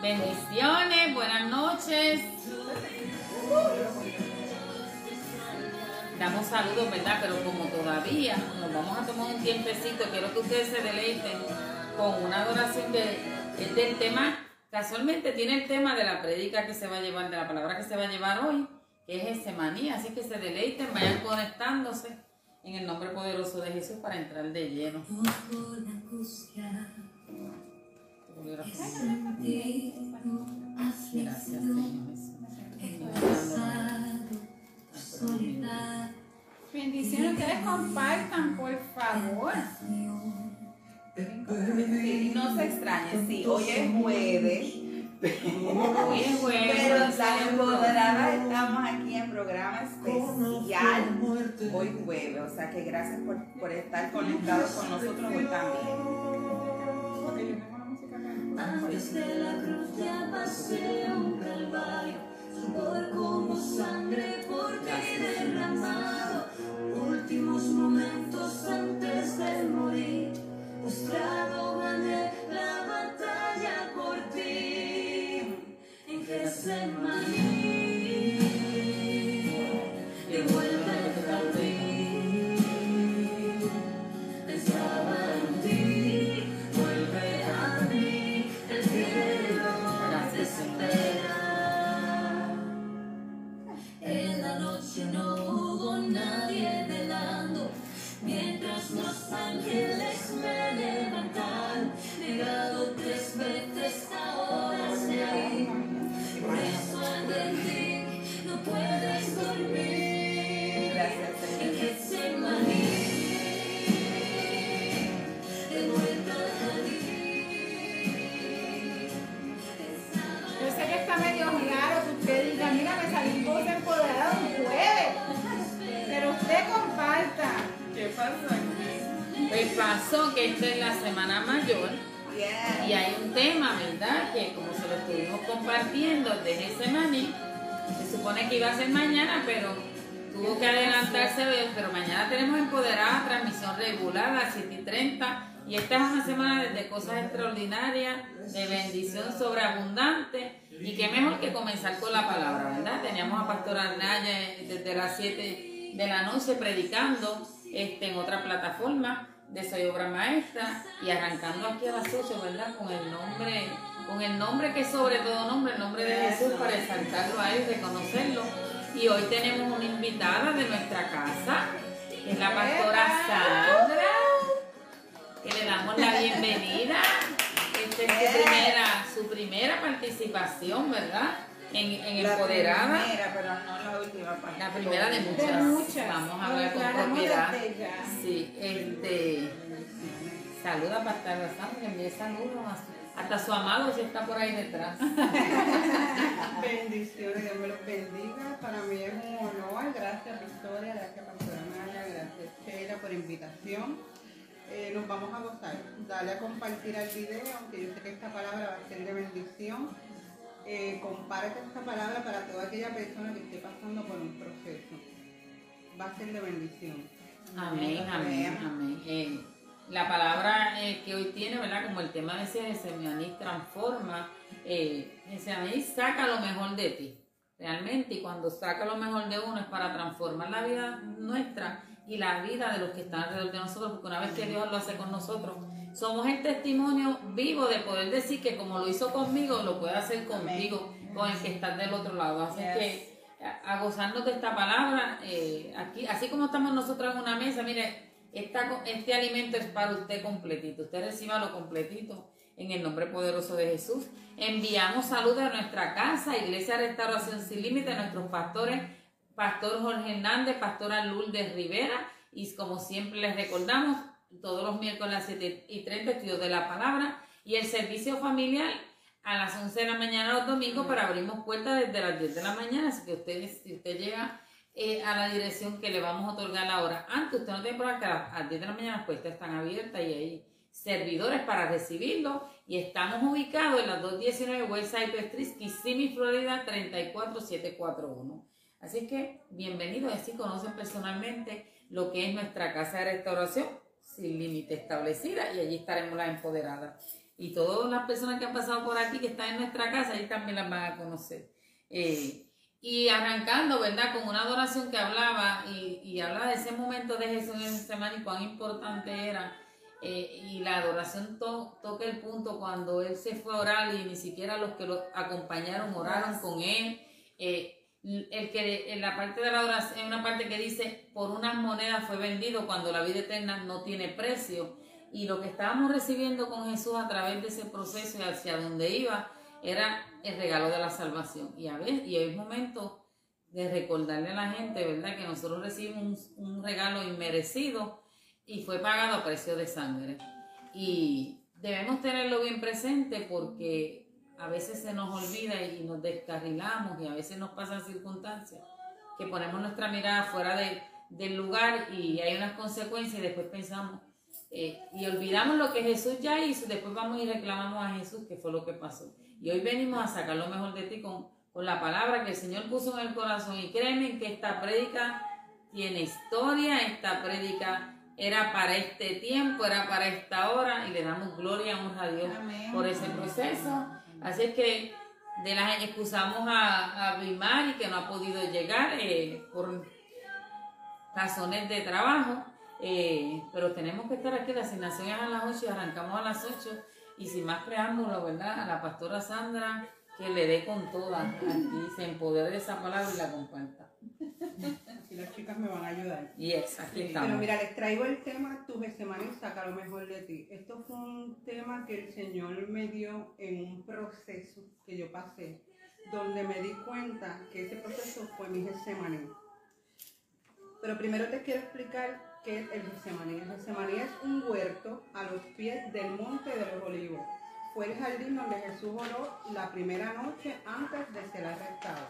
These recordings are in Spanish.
Bendiciones, buenas noches. Damos saludos, ¿verdad? Pero como todavía nos vamos a tomar un tiempecito, quiero que ustedes se deleiten con una adoración es del tema, casualmente tiene el tema de la predica que se va a llevar, de la palabra que se va a llevar hoy, que es ese maní, así que se deleiten, vayan conectándose en el nombre poderoso de Jesús para entrar de lleno. Gracias, Señor. Bendiciones, ustedes compartan, por favor. no se extrañen, sí, hoy es jueves. Hoy es jueves. Pero las empoderadas estamos aquí en programa especial hoy jueves. O sea que gracias por, por estar conectados con nosotros hoy también. Antes de la cruz ya pasé un calvario, por como sangre por ti derramado. Últimos momentos antes de morir, postrado gané la batalla por ti. En Getsemaní. Compartiendo desde ese maní, se supone que iba a ser mañana, pero tuvo que adelantarse, pero mañana tenemos empoderada transmisión regular a las 7 y 30 y esta es una semana de cosas extraordinarias, de bendición sobreabundante y qué mejor que comenzar con la palabra, ¿verdad? Teníamos a Pastora Arnaya desde las 7 de la noche predicando este, en otra plataforma de Soy Obra Maestra y arrancando aquí a las 8, ¿verdad? Con el nombre, con el nombre que sobre todo nombre, el nombre de Jesús para exaltarlo a él, reconocerlo. Y hoy tenemos una invitada de nuestra casa, que es la pastora Sandra, que le damos la bienvenida. Esta es su primera, su primera participación, ¿verdad? En, en La Empoderada. primera, pero no la última parte. La primera de De muchas. Vamos a hablar con propiedad. Sí, este. Saluda a Pastora Sandra, envíe saludos a su- hasta su amado si está por ahí detrás. Bendiciones, Dios me los bendiga. Para mí es un honor. Gracias, Victoria. Gracias, Pastora Maya. Gracias, Sheila, por invitación. Eh, nos vamos a gozar. Dale a compartir al video, aunque yo sé que esta palabra va a ser de bendición. Eh, comparte esta palabra para toda aquella persona que esté pasando por un proceso. Va a ser de bendición. Amén, amén, amén. Eh, la palabra eh, que hoy tiene, ¿verdad? Como el tema de ese Semianís transforma, eh, saca lo mejor de ti, realmente, y cuando saca lo mejor de uno es para transformar la vida nuestra y la vida de los que están alrededor de nosotros, porque una vez que Dios lo hace con nosotros, somos el testimonio vivo de poder decir que como lo hizo conmigo, lo puede hacer contigo, con el que estás del otro lado. Así Yes. que a, a gozarnos de esta palabra, eh, aquí, así como estamos nosotros en una mesa, mire, este alimento es para usted completito, usted reciba lo completito en el nombre poderoso de Jesús. Enviamos saludos a nuestra casa, Iglesia Restauración Sin Límite, a nuestros pastores, Pastor Jorge Hernández, Pastora Lourdes Rivera, y como siempre les recordamos, todos los miércoles a las 7 y 30 estudios de la palabra y el servicio familiar a las 11 de la mañana los domingos para abrimos puertas desde las 10 de la mañana, así que ustedes, si usted llega eh, a la dirección que le vamos a otorgar la hora antes, usted no tiene que a las a las 10 de la mañana las puertas están abiertas y hay servidores para recibirlo y estamos ubicados en la 219 Westside Street, Kissimmee, Florida 34741. Así que bienvenidos, así conocen personalmente lo que es nuestra casa de restauración sin límite establecida y allí estaremos las empoderadas. y todas las personas que han pasado por aquí, que están en nuestra casa, ahí también las van a conocer. Eh, y arrancando, ¿verdad? Con una adoración que hablaba y, y hablaba de ese momento de Jesús en ese semana y cuán importante era. eh, y la adoración to- toca el punto cuando él se fue a orar y ni siquiera los que lo acompañaron oraron con él. Eh, el que en la parte de la adoración, una parte que dice, por unas monedas fue vendido cuando la vida eterna no tiene precio. Y lo que estábamos recibiendo con Jesús a través de ese proceso y hacia donde iba, era el regalo de la salvación. Y a ver, y es momento de recordarle a la gente, ¿verdad? Que nosotros recibimos un, regalo inmerecido y fue pagado a precio de sangre. Y debemos tenerlo bien presente porque a veces se nos olvida y nos descarrilamos y a veces nos pasan circunstancias que ponemos nuestra mirada fuera de- del lugar y hay unas consecuencias y después pensamos eh, y olvidamos lo que Jesús ya hizo después vamos y reclamamos a Jesús que fue lo que pasó. Y hoy venimos a sacar lo mejor de ti con, con la palabra que el Señor puso en el corazón y créeme que esta prédica tiene historia, esta prédica era para este tiempo, era para esta hora y le damos gloria y honra a Dios Amén. por ese proceso. Así es que de las excusamos a, a Bimari que no ha podido llegar eh, por razones de trabajo, eh, pero tenemos que estar aquí, la asignación es a las 8 y arrancamos a las 8 y sin más preámbulo, ¿verdad? A la pastora Sandra que le dé con toda aquí, se empodere de esa palabra y la comparta. Aquí las chicas me van a ayudar. Yes, aquí Sí, estamos. pero mira, les traigo el tema Tu Getsemaní saca lo mejor de ti. Esto fue un tema que el Señor me dio en un proceso que yo pasé, donde me di cuenta que ese proceso fue mi Getsemaní. Pero primero te quiero explicar el Getsemaní. El es un huerto a los pies del monte de los olivos. Fue el jardín donde Jesús oró la primera noche antes de ser arrestado.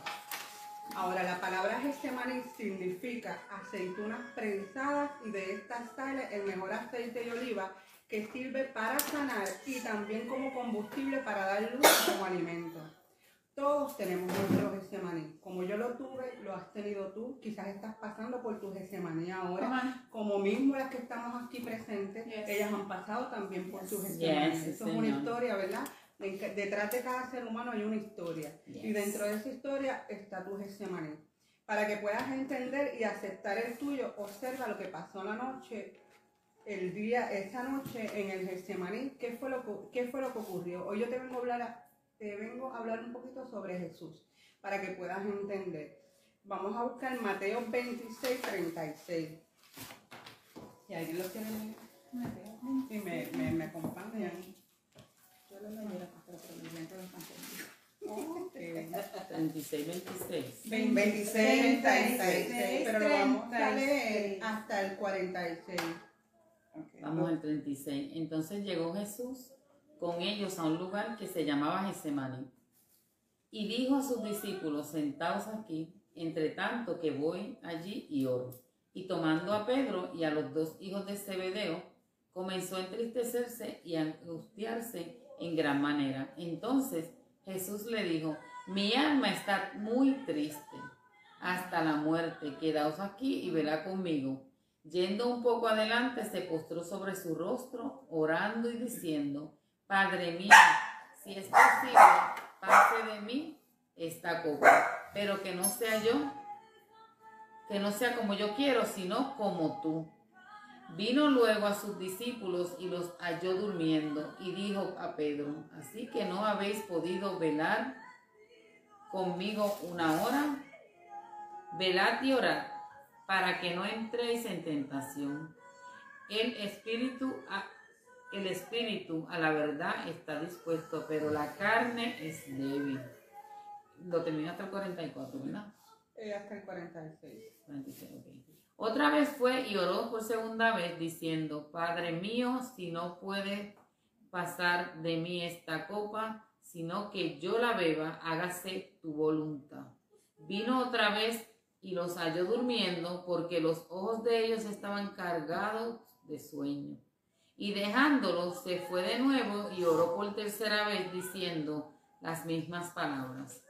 Ahora, la palabra Getsemaní significa aceitunas prensadas y de estas sale el mejor aceite de oliva que sirve para sanar y también como combustible para dar luz como alimento. Todos tenemos nuestro Getsemaní. Como yo lo tuve, lo has tenido tú. Quizás estás pasando por tu Getsemaní ahora. Como mismo las que estamos aquí presentes, Yes. ellas han pasado también por su Getsemaní. Yes, Eso es una historia, ¿verdad? Detrás de cada ser humano hay una historia. Y Yes. dentro de esa historia está tu Getsemaní. Para que puedas entender y aceptar el tuyo, observa lo que pasó la noche, el día, esa noche en el Getsemaní. ¿Qué fue lo que, qué fue lo que ocurrió? Hoy yo te vengo a hablar, a- te vengo a hablar un poquito sobre Jesús, para que puedas entender. Vamos a buscar Mateo 26, 36. Si alguien lo quiere leer, y me, me, me acompañan. Yo lo leo, pero momento lo están poniendo. Ok. 36, 26. 26, 36, 36, pero lo vamos a 36. leer hasta el 46. Vamos al 36. Entonces llegó Jesús con ellos a un lugar que se llamaba Getsemaní. Y dijo a sus discípulos, sentaos aquí, entre tanto que voy allí y oro. Y tomando a Pedro y a los dos hijos de Zebedeo, comenzó a entristecerse y a angustiarse en gran manera. Entonces Jesús le dijo, mi alma está muy triste hasta la muerte, quedaos aquí y velad conmigo. Yendo un poco adelante, se postró sobre su rostro, orando y diciendo, Padre mío, si es posible, pase de mí esta copa, pero que no sea yo, que no sea como yo quiero, sino como tú. Vino luego a sus discípulos y los halló durmiendo y dijo a Pedro, así que no habéis podido velar conmigo una hora, velad y orad para que no entréis en tentación. El espíritu el espíritu a la verdad está dispuesto, pero la carne es débil. Lo termina hasta el 44, ¿verdad? Eh, hasta el 46. 46, ok. Otra vez fue y oró por segunda vez diciendo, Padre mío, si no puede pasar de mí esta copa, sino que yo la beba, hágase tu voluntad. Vino otra vez y los halló durmiendo porque los ojos de ellos estaban cargados de sueño. Y dejándolos se fue de nuevo y oró por tercera vez diciendo las mismas palabras.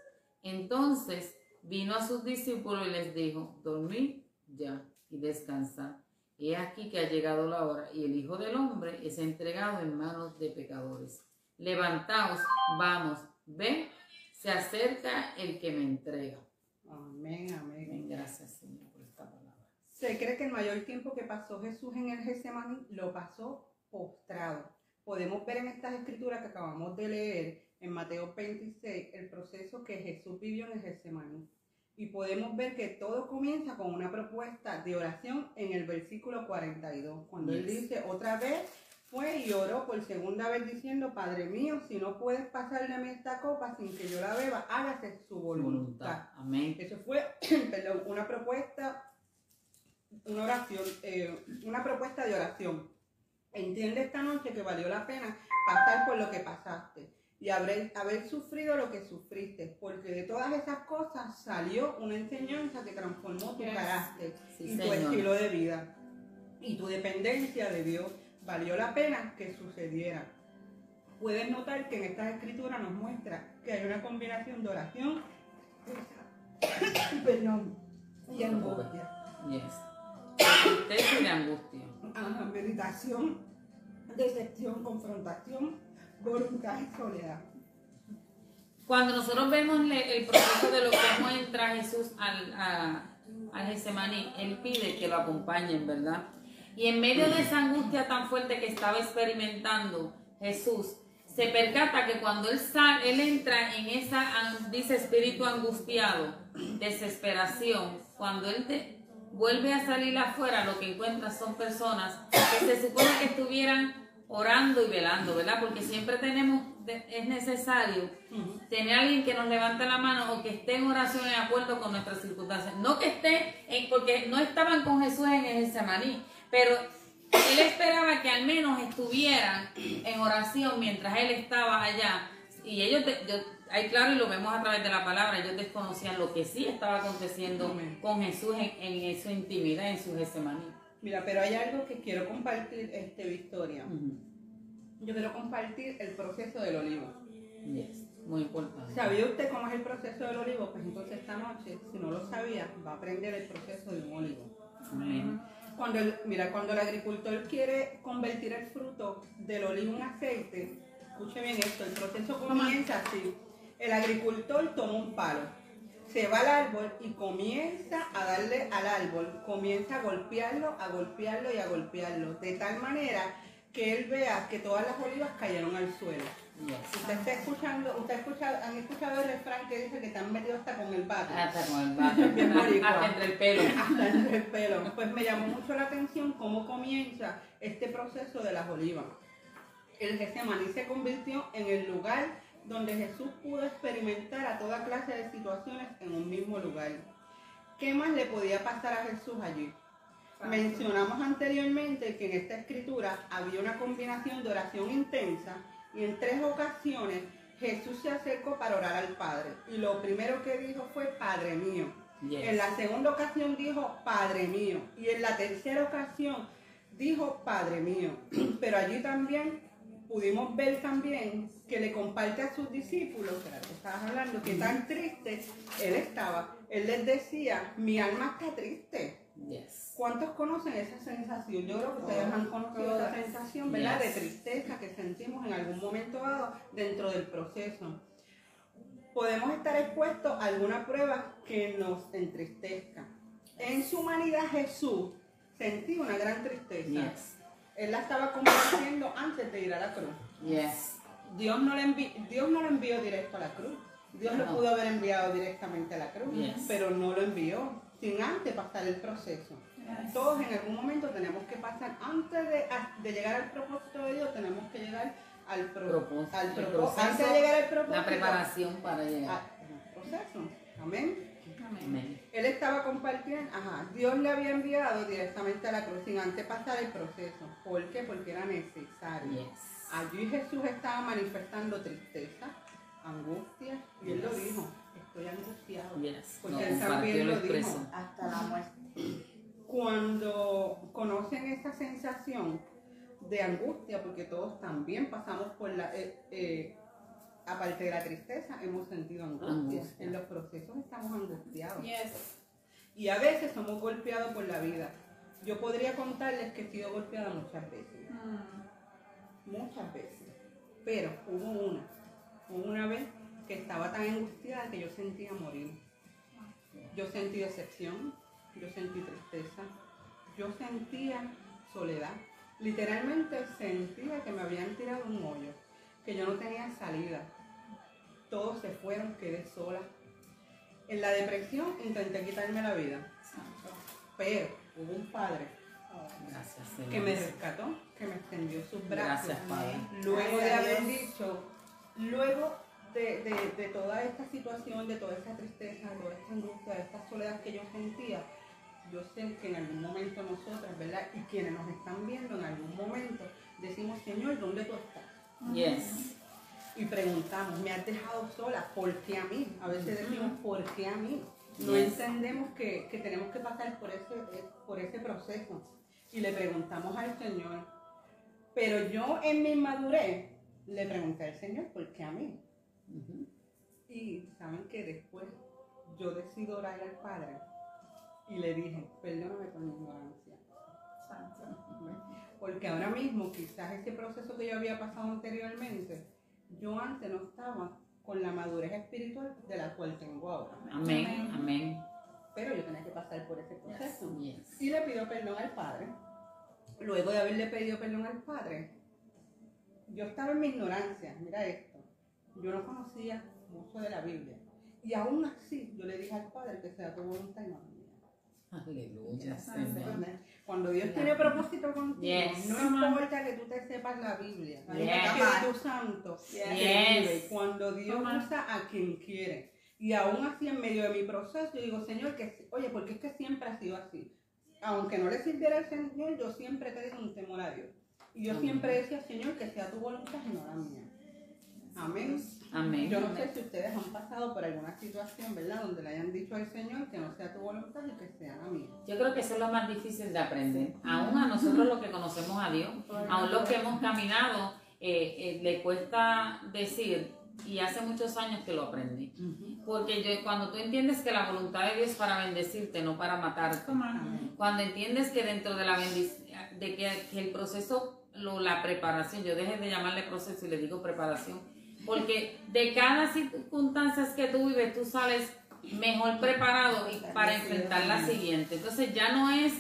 Entonces vino a sus discípulos y les dijo, dormid ya y descansad. He aquí que ha llegado la hora y el Hijo del Hombre es entregado en manos de pecadores. levantaos, vamos, ve, se acerca el que me entrega. Amén, amén. Amén. Gracias, Señor, por esta palabra. Se cree que el mayor tiempo que pasó Jesús en el Getsemaní lo pasó postrado. Podemos ver en estas escrituras que acabamos de leer en Mateo 26 el proceso que Jesús vivió en el Getsemaní. Y podemos ver que todo comienza con una propuesta de oración en el versículo 42, cuando él dice, otra vez fue y oró por segunda vez diciendo, Padre mío, si no puedes pasarle a mí esta copa sin que yo la beba, hágase su voluntad. Voluntad. Amén. Eso fue, perdón, una propuesta, una oración, eh, una propuesta de oración. Entiende esta noche que valió la pena pasar por lo que pasaste y haber, haber sufrido lo que sufriste, porque de todas esas cosas salió una enseñanza que transformó tu Yes. carácter Sí, y tu Señor. estilo de vida y tu dependencia de Dios. Valió la pena que sucediera. Puedes notar que en estas escrituras nos muestra que hay una combinación de oración, perdón, y angustia. Yes. Y angustia. Meditación, decepción, confrontación, voluntad y soledad. Cuando nosotros vemos el proceso de lo que entra Jesús al, a, al Getsemaní, Él pide que lo acompañen, ¿verdad? Y en medio de esa angustia tan fuerte que estaba experimentando Jesús, se percata que cuando Él sale, Él entra en esa, dice, espíritu angustiado, desesperación, cuando Él vuelve a salir afuera, lo que encuentra son personas que se supone que estuvieran orando y velando, ¿verdad? Porque siempre tenemos, es necesario tener a alguien que nos levante la mano o que esté en oración en acuerdo con nuestras circunstancias. No que esté, en, porque no estaban con Jesús en el Getsemaní, pero él esperaba que al menos estuvieran en oración mientras él estaba allá. Y ellos, yo, ahí claro, y lo vemos a través de la palabra, ellos desconocían lo que sí estaba aconteciendo Amén. con Jesús en, en su intimidad, en su Getsemaní. Mira, pero hay algo que quiero compartir, este, Victoria. Yo quiero compartir el proceso del olivo. Yes, muy importante. ¿Sabía usted cómo es el proceso del olivo? Pues entonces esta noche, si no lo sabía, va a aprender el proceso de un olivo. Amén. Cuando el, mira, cuando el agricultor quiere convertir el fruto del olivo en aceite, escuche bien esto, el proceso comienza así. El agricultor toma un palo, se va al árbol y comienza a darle al árbol, comienza a golpearlo, a golpearlo y a golpearlo, de tal manera que él vea que todas las olivas cayeron al suelo. Yes. Usted está escuchando, usted ha escuchado, han escuchado el refrán que dice que te han metido hasta con el bate. Hasta con el boricua. hasta entre el pelo. hasta entre el pelo. Pues me llamó mucho la atención cómo comienza este proceso de las olivas. El Getsemaní se convirtió en el lugar donde Jesús pudo experimentar a toda clase de situaciones en un mismo lugar. ¿Qué más le podía pasar a Jesús allí? Mencionamos anteriormente que en esta escritura había una combinación de oración intensa y en tres ocasiones Jesús se acercó para orar al Padre. Y lo primero que dijo fue, Padre mío. Yes. En la segunda ocasión dijo, Padre mío. Y en la tercera ocasión dijo, Padre mío. Pero allí también pudimos ver también que le comparte a sus discípulos, estabas hablando, que tan triste él estaba. Él les decía, mi alma está triste. Yes. ¿Cuántos conocen esa sensación? Yo creo que ustedes han conocido esa sensación, ¿verdad? Yes. De tristeza que sentimos en algún momento dado dentro del proceso. Podemos estar expuestos a alguna prueba que nos entristezca. En su humanidad Jesús sentía una gran tristeza. Yes. Él la estaba compartiendo antes de ir a la cruz. Yes. Dios no le, envi- Dios no lo envió directo a la cruz. Dios lo pudo haber enviado directamente a la cruz, Yes. pero no lo envió sin antes pasar el proceso. Todos en algún momento tenemos que pasar, antes de, llegar al propósito de Dios, tenemos que llegar al, pro- Propósito. al proceso, Antes de llegar al propósito, La preparación para a- llegar. al proceso. Amén. Amén. Él estaba compartiendo, ajá, Dios le había enviado directamente a la cruz sin antes pasar el proceso. ¿Por qué? Porque era necesario. Yes. Allí Jesús estaba manifestando tristeza, angustia, y él lo dijo, estoy angustiado. Yes. Porque No, él también lo dijo. Hasta la muerte. Cuando conocen esa sensación de angustia, porque todos también pasamos por la, eh, eh, aparte de la tristeza, hemos sentido angustia. Angustia. En los procesos estamos angustiados. Yes. Y a veces somos golpeados por la vida. Yo podría contarles que he sido golpeada muchas veces. Mm. muchas veces. Pero hubo una, hubo una vez que estaba tan angustiada que yo sentía morir. Yo sentí decepción, yo sentí tristeza, yo sentía soledad. Literalmente sentía que me habían tirado un hoyo, que yo no tenía salida. Todos se fueron, quedé sola. En la depresión intenté quitarme la vida, pero hubo un padre Gracias, Señor. que me rescató, que me extendió sus brazos. Gracias, Padre. Luego de haber dicho, luego de, de- de toda esta situación, de toda esta tristeza, de toda esta angustia, de esta soledad que yo sentía, yo sé que en algún momento nosotras, ¿verdad? Y quienes nos están viendo en algún momento, decimos, Señor, ¿dónde tú estás? Yes. Y preguntamos, ¿me has dejado sola? ¿Por qué a mí? A veces decimos, ¿por qué a mí? No entendemos que, que tenemos que pasar por ese, eh, por ese proceso. Y le preguntamos al Señor. Pero yo en mi madurez le pregunté al Señor, ¿por qué a mí? Ujú. Y saben que después yo decido orar al Padre y le dije, perdóname por mi ignorancia. Porque ahora mismo, quizás ese proceso que yo había pasado anteriormente, yo antes no estaba con la madurez espiritual de la cual tengo ahora. Amén. Amén. Pero yo tenía que pasar por ese proceso. Yes. Y le pido perdón al Padre. Luego de haberle pedido perdón al Padre, yo estaba en mi ignorancia. Mira esto. Yo no conocía mucho de la Biblia. Y aún así, yo le dije al Padre que sea tu voluntad y no la mía. Aleluya. Cuando Dios tiene propósito contigo, Yes. no importa que tú te sepas la Biblia, el Yes. Espíritu Santo Yes. vive. Cuando Dios usa a quien quiere. Y aún así, en medio de mi proceso, yo digo, Señor, que, oye, porque es que siempre ha sido así. Aunque no le sirviera al Señor, yo siempre he tenido un temor a Dios. Y yo Amén. siempre decía, Señor, que sea tu voluntad y no la mía. Amén. Amén. Yo no sé si ustedes han pasado por alguna situación, ¿verdad? Donde le hayan dicho al Señor que no sea tu voluntad y que sea la mía. Yo creo que eso es lo más difícil de aprender. Aún a nosotros los que conocemos a Dios, aún los que hemos caminado, eh, eh, le cuesta decir, y hace muchos años que lo aprendí. Porque yo, cuando tú entiendes que la voluntad de Dios es para bendecirte, no para matarte. Cuando entiendes que dentro de la bendición, de que, que el proceso, lo- la preparación, yo dejé de llamarle proceso y le digo preparación, porque de cada circunstancia que tú vives, tú sales mejor preparado y para enfrentar la siguiente. Entonces ya no es,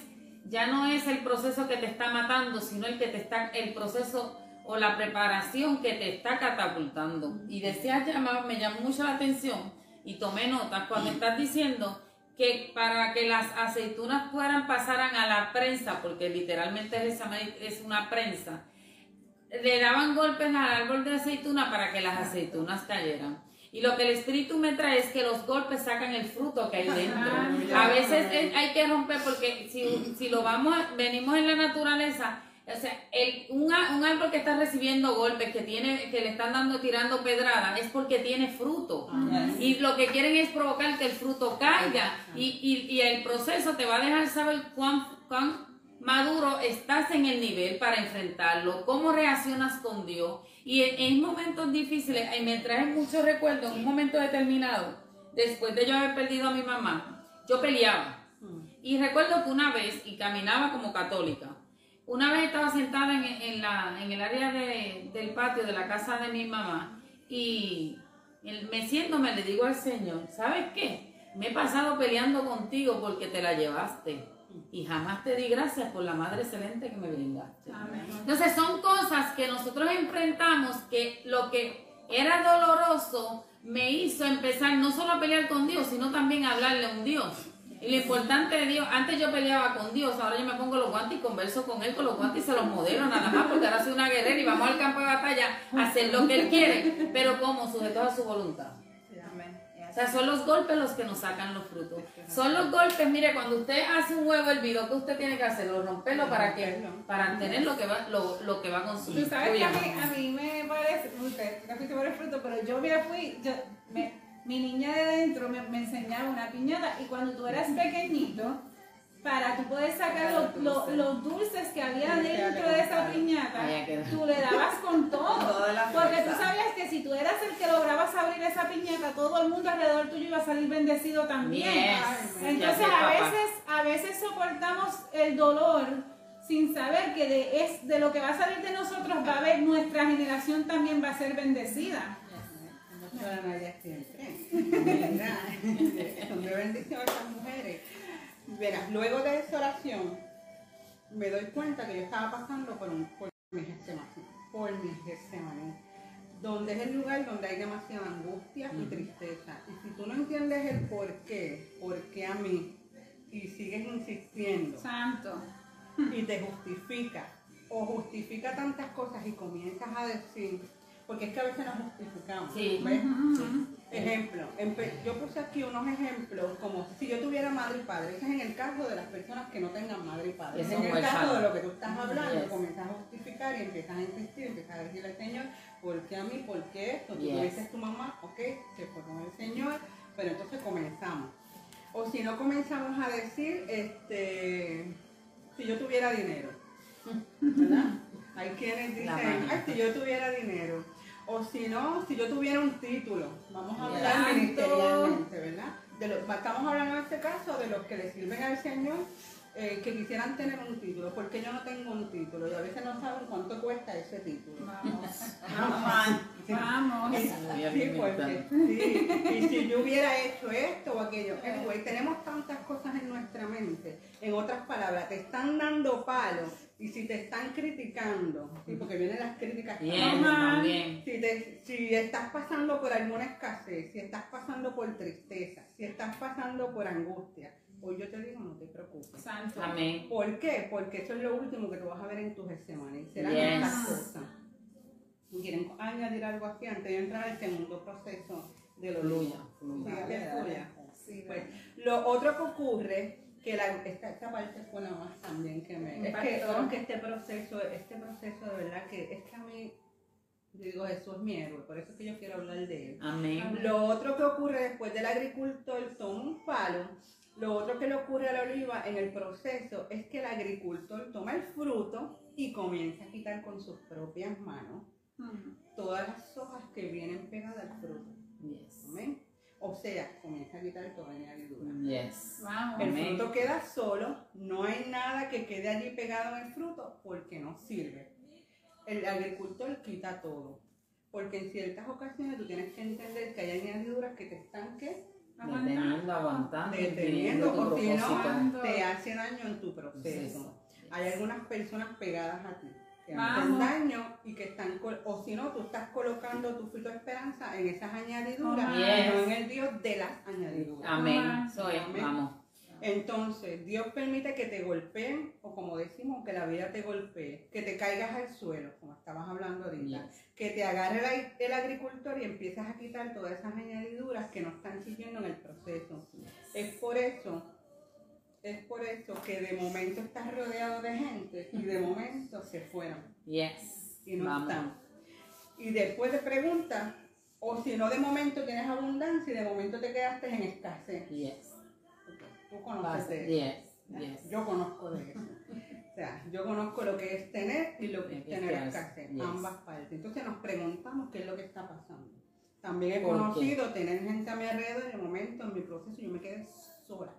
ya no es el proceso que te está matando, sino el que te está, el proceso o la preparación que te está catapultando. Y decías llamado, me llamó mucho la atención y tomé notas cuando estás diciendo que para que las aceitunas fueran, pasaran a la prensa, porque literalmente es, esa, es una prensa, le daban golpes al árbol de aceituna para que las aceitunas cayeran. Y lo que el espíritu me trae es que los golpes sacan el fruto que hay dentro. A veces es- hay que romper porque si, si lo vamos, a- venimos en la naturaleza, o sea, el, un, un árbol que está recibiendo golpes, que tiene, que le están dando, tirando pedrada, es porque tiene fruto. Y lo que quieren es provocar que el fruto caiga. Y, y- y el proceso te va a dejar saber cuán, cuán maduro estás en el nivel para enfrentarlo, cómo reaccionas con Dios. Y en, en momentos difíciles, y me trae muchos recuerdos, en un momento determinado, después de yo haber perdido a mi mamá, yo peleaba. Y recuerdo que una vez, y caminaba como católica, una vez estaba sentada en, el área de- del patio de la casa de mi mamá y me siento, me le digo al Señor, ¿sabes qué? Me he pasado peleando contigo porque te la llevaste y jamás te di gracias por la madre excelente que me brindaste. Entonces son cosas que nosotros enfrentamos que lo que era doloroso me hizo empezar no solo a pelear con Dios, sino también a hablarle a un Dios. Y lo importante de Dios, antes yo peleaba con Dios, ahora yo me pongo los guantes y converso con Él con los guantes y se los modelo nada más, porque ahora soy una guerrera y vamos al campo de batalla a hacer lo que Él quiere, pero como sujetos a su voluntad. O sea, son los golpes los que nos sacan los frutos. Son los golpes, mire, cuando usted hace un huevo hervido, ¿qué usted tiene que hacerlo? Romperlo para que para tener lo que va, lo, lo que va a consumir. Tú sabes que a mí, a mí me parece, usted fuiste por el fruto, pero yo me fui, yo, me- mi niña de dentro me, me enseñaba una piñata y cuando tú eras pequeñito, para tú poder sacar lo- lo- los dulces que había dentro de esa piñata, tú le dabas con todo. Porque tú sabías que si tú eras el que lograbas abrir esa piñata, todo el mundo alrededor tuyo iba a salir bendecido también. Yes. Entonces a veces, a veces soportamos el dolor sin saber que de, es, de lo que va a salir de nosotros va a haber nuestra generación también va a ser bendecida. ¿Verdad? Son de bendición estas mujeres. Verás, luego de esa oración, me doy cuenta que yo estaba pasando por, un, por mi Getsemaní, por mi Getsemaní, donde es el lugar donde hay demasiada angustia y tristeza. Y si tú no entiendes el por qué, por qué a mí, y sigues insistiendo, Santo. y te justifica o justifica tantas cosas y comienzas a decir, porque es que a veces nos justificamos. Sí. ¿ves? Ejemplo, yo puse aquí unos ejemplos como si yo tuviera madre y padre. Ese es en el caso de las personas que no tengan madre y padre. Ese es en el caso de lo que tú estás hablando, Yes. comienzas a justificar y empiezas a insistir, empiezas a decirle al Señor, ¿por qué a mí? ¿Por qué esto? Tú Yes. dices tu mamá, ok, se fue con el Señor, pero entonces comenzamos. O si no comenzamos a decir, este, si yo tuviera dinero, ¿verdad? Hay quienes dicen, ay, si yo tuviera dinero. O si no, si yo tuviera un título. Vamos a hablar. De lo- estamos hablando en este caso de los que le sirven al Señor eh, que quisieran tener un título. Porque yo no tengo un título y a veces no saben cuánto cuesta ese título. Vamos. Vamos. Vamos. Sí, sí, porque, sí. Y si yo hubiera hecho esto o aquello. Anyway, tenemos tantas cosas en nuestra mente. En otras palabras, te están dando palos y si te están criticando, sí, porque vienen las críticas Bien. Si, te- si estás pasando por alguna escasez, si estás pasando por tristeza, si estás pasando por angustia, hoy yo te digo, no te preocupes. Santo. Amén. ¿Por qué? Porque eso es lo último que tú vas a ver en tus semanas. Serán Yes. estas cosas. ¿Y ¿Quieren añadir algo aquí antes de entrar al segundo proceso de lo Fluya, fluya. Sí, Pues, lo otro que ocurre, que la, esta, esta parte fue la más también que me... Es que, que este proceso, este proceso de verdad que es que a mí, yo digo, Jesús es mi héroe, por eso es que yo quiero hablar de él. Amén. Lo otro que ocurre después del agricultor toma un palo, lo otro que le ocurre a la oliva en el proceso es que el agricultor toma el fruto y comienza a quitar con sus propias manos todas las hojas que vienen pegadas al fruto. Yes. Amén. O sea, comienza a quitar toda añadidura. Yes. Vamos. El Amén. fruto queda solo, no hay nada que quede allí pegado en el fruto porque no sirve. El agricultor quita todo. Porque en ciertas ocasiones tú tienes que entender que hay añadiduras que te están ¿qué? Deteniendo, aguantando, deteniendo o si no te hace daño en tu proceso. Proceso. Hay algunas personas pegadas a ti que hacen daño y que están, col- o si no, tú estás colocando tu fruto de esperanza en esas añadiduras, Yes. no en el Dios de las añadiduras. Amén. Soy, Amén. vamos. Entonces, Dios permite que te golpeen, o como decimos, que la vida te golpee, que te caigas al suelo, como estabas hablando ahorita, Yes. que te agarre el, el agricultor y empiezas a quitar todas esas añadiduras que no están sirviendo en el proceso. Es por eso, es por eso que de momento estás rodeado de gente y de momento se fueron Yes. y no Vamos. están. Y después te preguntas, o si no de momento tienes abundancia y de momento te quedaste en escasez. Yes. Tú conoces de eso. Yes. Yes. Yo conozco de eso. O sea, yo conozco lo que es tener y lo que es tener escasez, Yes. ambas partes. Entonces nos preguntamos qué es lo que está pasando. También he conocido tener gente a mi alrededor y de momento en mi proceso yo me quedé sola,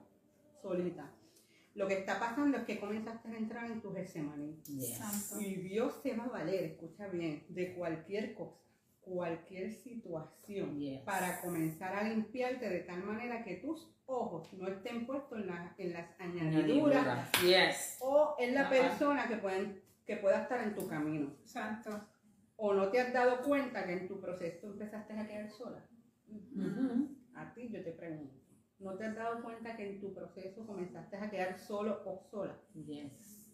solita. Lo que está pasando es que comenzaste a entrar en tu Getsemaní. Y Dios se va a valer, escucha bien, de cualquier cosa, cualquier situación, Yes. para comenzar a limpiarte de tal manera que tus ojos no estén puestos en, la- en las añadiduras Añadidura. Yes. o en la Ajá. persona que, pueden, que pueda estar en tu camino. Santo. O no te has dado cuenta que en tu proceso empezaste a quedar sola. A ti yo te pregunto. ¿No te has dado cuenta que en tu proceso comenzaste a quedar solo o sola? Yes.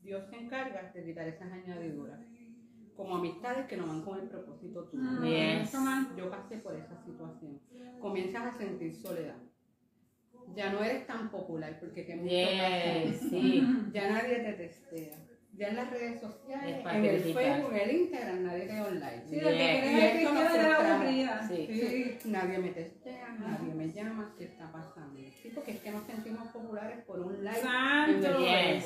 Dios se encarga de quitar esas añadiduras. Como amistades que no van con el propósito tuyo. Mm, Yes. toma. Yo pasé por esa situación. Comienzas a sentir soledad. Ya no eres tan popular porque mucho Yes. Sí. Ya nadie te testea. Ya en las redes sociales, en el. Facebook, en el Instagram, nadie te da un like. Sí, lo que Yes. quieres Y es esto aburrida. Sí. Sí, nadie me testea, nadie me llama, ¿qué está pasando? Sí, porque es que nos sentimos populares por un like. en el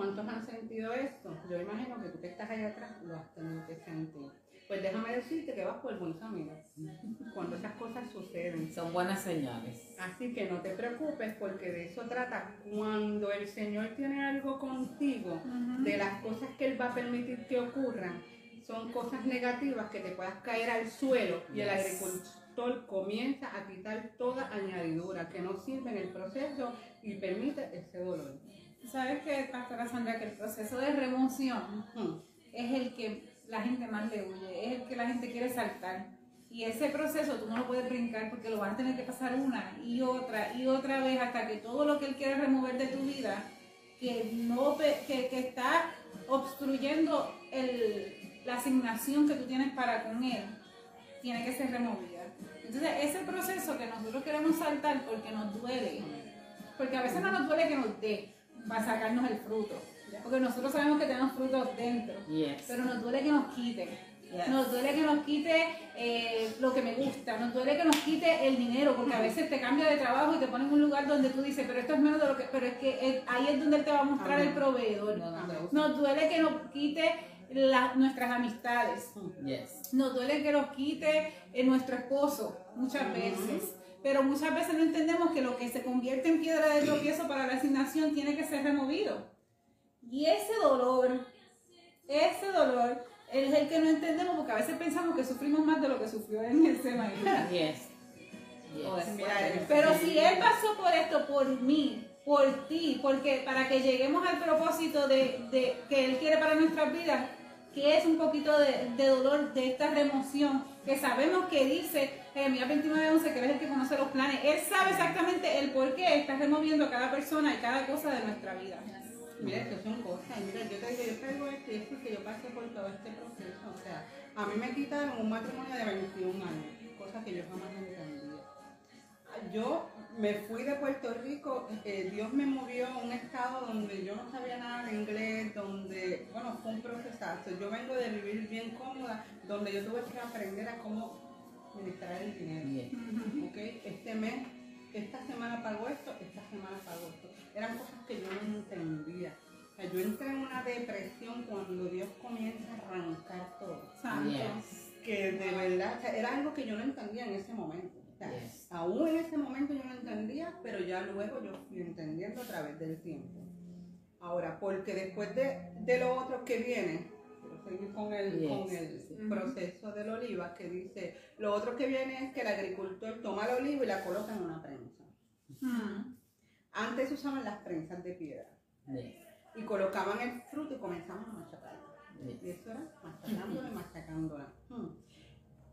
¿Cuántos han sentido esto? Yo imagino que tú que estás allá atrás lo has tenido que sentir. pues déjame decirte que vas por el buen camino. Cuando esas cosas suceden. Son buenas señales. Así que no te preocupes porque de eso trata. Cuando el Señor tiene algo contigo, de las cosas que Él va a permitir que ocurran, son cosas negativas que te puedas caer al suelo y el agricultor comienza a quitar toda añadidura que no sirve en el proceso y permite ese dolor. ¿Sabes qué, Pastora Sandra? Que el proceso de remoción es el que la gente más le huye, es el que la gente quiere saltar. Y ese proceso tú no lo puedes brincar porque lo vas a tener que pasar una y otra y otra vez hasta que todo lo que él quiere remover de tu vida, que, no, que, que está obstruyendo el- la asignación que tú tienes para con él, tiene que ser removida. Entonces, ese proceso que nosotros queremos saltar porque nos duele, porque a veces no nos duele que nos dé para sacarnos el fruto, porque nosotros sabemos que tenemos frutos dentro, Yes. pero nos duele que nos quite. Yes. Nos duele que nos quite eh, lo que me gusta, nos duele que nos quite el dinero, porque a veces te cambia de trabajo y te pone en un lugar donde tú dices, pero esto es menos de lo que, pero es que eh, ahí es donde él te va a mostrar Amén. el proveedor. No, no. Nos duele que nos quite la- nuestras amistades, Yes. nos duele que nos quite eh, nuestro esposo muchas veces. Pero muchas veces no entendemos que lo que se convierte en piedra de tropiezo para la asignación tiene que ser removido. Y ese dolor, ese dolor es el que no entendemos porque a veces pensamos que sufrimos más de lo que sufrió en ese maíz. Yes. O Yes. de- Pero si él pasó por esto por mí, por ti, porque para que lleguemos al propósito de, de- que él quiere para nuestras vidas, que es un poquito de, de dolor de esta remoción, que sabemos que dice Jeremías 29:11, que él es el que conoce los planes, él sabe exactamente el por qué está removiendo a cada persona y cada cosa de nuestra vida. Mira, estas son cosas. Mira, yo te digo, yo traigo esto y es porque yo pasé por todo este proceso. O sea, a mí me quitaron un matrimonio de 21 años, cosa que yo jamás entendía. Yo me fui de Puerto Rico, eh, Dios me movió a un estado donde yo no sabía nada de inglés, donde, bueno, fue un procesazo. Yo vengo de vivir bien cómoda, donde yo tuve que aprender a cómo el dinero. ¿ok? Este mes, esta semana pago esto, esta semana pago esto. Eran cosas que yo no entendía. O sea, yo entré en una depresión cuando Dios comienza a arrancar todo. Yes. Que de verdad, o sea, era algo que yo no entendía en ese momento. O sea, Yes. Aún en ese momento yo no entendía, pero ya luego yo fui entendiendo a través del tiempo. Ahora, porque después de, de lo otro que viene, seguir con el, Yes, con el sí. proceso del oliva, que dice, lo otro que viene es que el agricultor toma la oliva y la coloca en una prensa. Antes usaban las prensas de piedra Yes. y colocaban el fruto y comenzaban a machacarlo. Y eso era machacándola y machacándola. Hmm.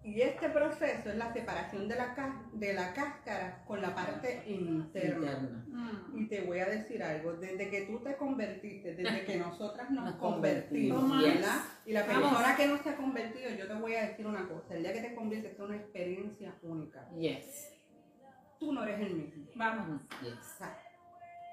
Y este proceso es la separación de la, de la cáscara con la parte interna. Interna. Mm. Y te voy a decir algo, desde que tú te convertiste, desde que nosotras nos Nos convertimos, convertimos, ¿verdad? Y la Vamos. persona que no se ha convertido, yo te voy a decir una cosa, el día que te conviertes es una experiencia única. Yes. Tú no eres el mismo. Vamos. O Yes.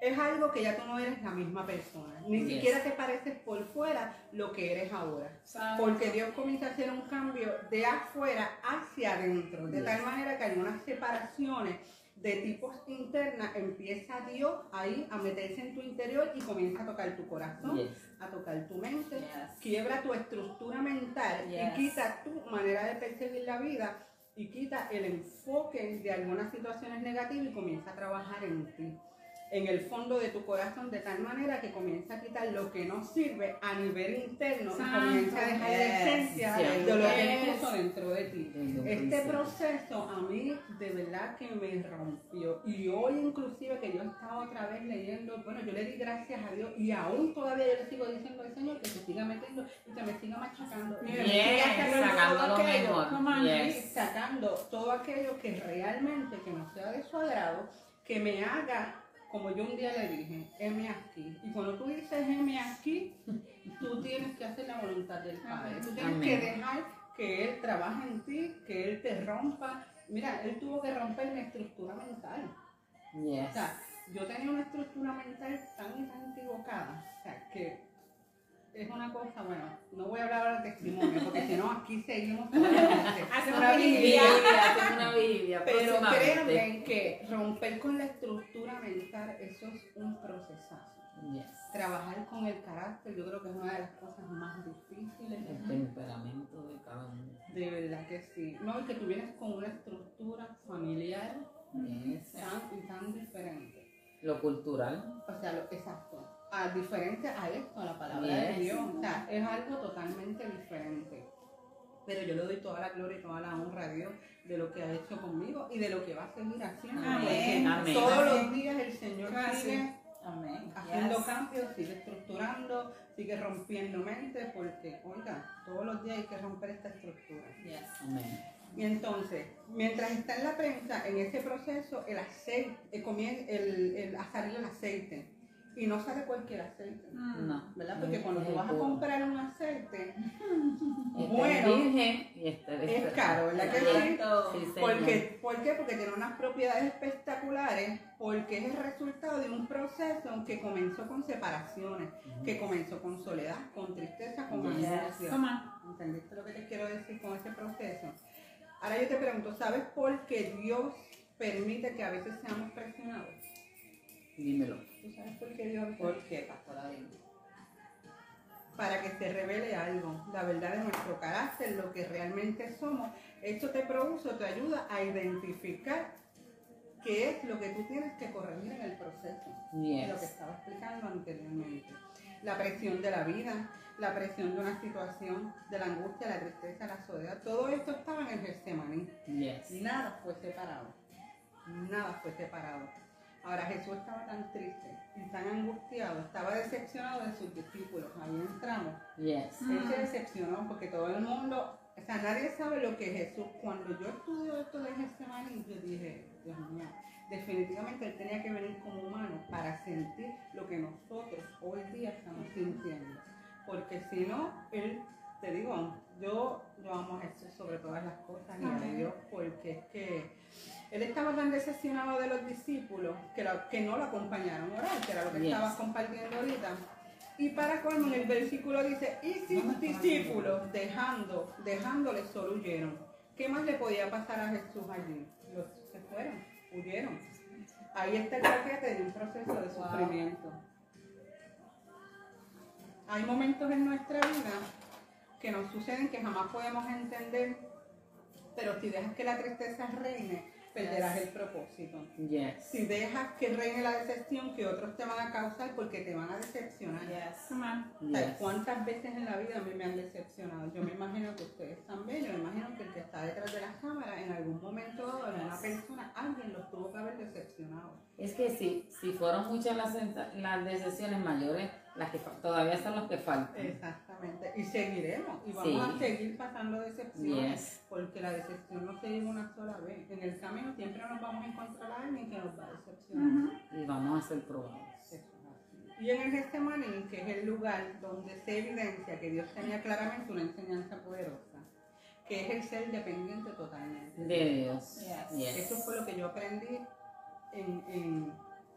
Es algo que ya tú no eres la misma persona. Ni Yes. siquiera te pareces por fuera lo que eres ahora. Porque Dios comienza a hacer un cambio de afuera hacia adentro. De Yes. tal manera que algunas separaciones de tipos internas empieza Dios ahí a meterse en tu interior y comienza a tocar tu corazón, Yes. a tocar tu mente, Yes. quiebra tu estructura mental Yes. y quita tu manera de percibir la vida y quita el enfoque de algunas situaciones negativas y comienza a trabajar en ti, en el fondo de tu corazón, de tal manera que comienza a quitar lo que no sirve a nivel interno y comienza a dejar la Yes. esencia Yes. de lo que Yes. Puso dentro de ti. Este proceso a mí de verdad que me rompió y hoy inclusive que yo estaba otra vez leyendo, bueno yo le di gracias a Dios y aún todavía yo le sigo diciendo al Señor que se siga metiendo y que me siga machacando. y que me Yes, siga sacando sacando todo lo aquello, mejor. Yes. sacando todo aquello que realmente que no sea de su agrado, que me haga como yo un día le dije, heme aquí. Y cuando tú dices heme aquí, tú tienes que hacer la voluntad del Padre. Tú tienes Amén. que dejar que Él trabaje en ti, que Él te rompa. Mira, Él tuvo que romper mi estructura mental. O Yes. sea, yo tenía una estructura mental tan y tan equivocada, o sea, que es una cosa, bueno, no voy a hablar ahora de testimonio, porque si no, aquí seguimos toda la noche. Hacemos Una vigilia. Hacemos una vigilia Pero créanme que romper con la estructura mental, eso es un procesazo. Yes. Trabajar con el carácter, yo creo que es una de las cosas más difíciles. El temperamento de cada uno. De verdad que sí. No, y que tú vienes con una estructura familiar Yes. tan tan diferente. Lo cultural. O sea, lo, exacto. A, diferente a esto, a la palabra Yes. de Dios. O sea, es algo totalmente diferente. Pero yo le doy toda la gloria y toda la honra a Dios de lo que ha hecho conmigo y de lo que va a seguir haciendo. Amén. Porque Amén. Todos Amén. los días el Señor Gracias. sigue Amén. haciendo Yes. cambios, sigue estructurando, sigue rompiendo mentes, porque, oiga, todos los días hay que romper esta estructura. Yes. Amén. Y entonces, mientras está en la prensa, en ese proceso, el aceite, eh, comien- el, el, a salir el aceite. Y no sale cualquier aceite. Mm. No. ¿Verdad? Porque cuando tú vas a comprar un aceite, Este Bueno, virgen este es caro, ¿verdad que sí? Porque, ¿Por qué? Porque tiene unas propiedades espectaculares, porque es el resultado de un proceso que comenzó con separaciones, que comenzó con soledad, con tristeza, con. Toma. ¿Entendiste lo que te quiero decir con ese proceso? Ahora yo te pregunto, ¿sabes por qué Dios permite que a veces seamos presionados? Dímelo. ¿Tú sabes por qué Dios? ¿Por qué, pastora? Para que se revele algo, la verdad de nuestro carácter, lo que realmente somos. Esto te produce, te ayuda a identificar qué es lo que tú tienes que corregir en el proceso. Yes. lo que estaba explicando anteriormente. La presión de la vida, la presión de una situación, de la angustia, la tristeza, la soledad, todo esto estaba en el Getsemaní. Yes. Nada fue separado. Nada fue separado. Ahora Jesús estaba tan triste y tan angustiado, estaba decepcionado de sus discípulos. Ahí entramos. Yes. Él se decepcionó porque todo el mundo, o sea, nadie sabe lo que Jesús, cuando yo estudio esto de Getsemaní, yo dije, Dios mío, definitivamente él tenía que venir como humano para sentir lo que nosotros hoy día estamos sintiendo. Porque si no, él, te digo, yo, yo amo a Jesús sobre todas las cosas y a. Dios porque es que él estaba tan decepcionado de los discípulos que, la- que no lo acompañaron a orar, que era lo que Yes. estaba compartiendo ahorita. Y para colmo, en el versículo dice, y sus discípulos dejando, dejándole solo huyeron. ¿Qué más le podía pasar a Jesús allí? Los se fueron, huyeron. Ahí está el paquete de un proceso de Wow. sufrimiento. Hay momentos en nuestra vida que nos suceden que jamás podemos entender, pero si dejas que la tristeza reine, perderás el propósito. Yes. Si dejas que reine la decepción que otros te van a causar porque te van a decepcionar. Yes. Toma. O sea, Yes. ¿Cuántas veces en la vida a mí me han decepcionado? Yo me imagino que ustedes también, yo me imagino que el que está detrás de las cámaras, en algún momento dado, alguna persona, alguien los tuvo que haber decepcionado. Es que si, si fueron muchas las, las decisiones mayores, las que todavía son las que faltan. Exactamente. Y seguiremos. Y vamos Sí. a seguir pasando decepciones. Yes. Porque la decepción no se vive una sola vez. En el camino siempre nos vamos a encontrar a alguien que nos va a decepcionar. Y vamos a ser probados. Y en el Getsemaní, que es el lugar donde se evidencia que Dios tenía claramente una enseñanza poderosa, que es el ser dependiente totalmente. De Dios. Yes. Yes. Eso fue lo que yo aprendí en, en-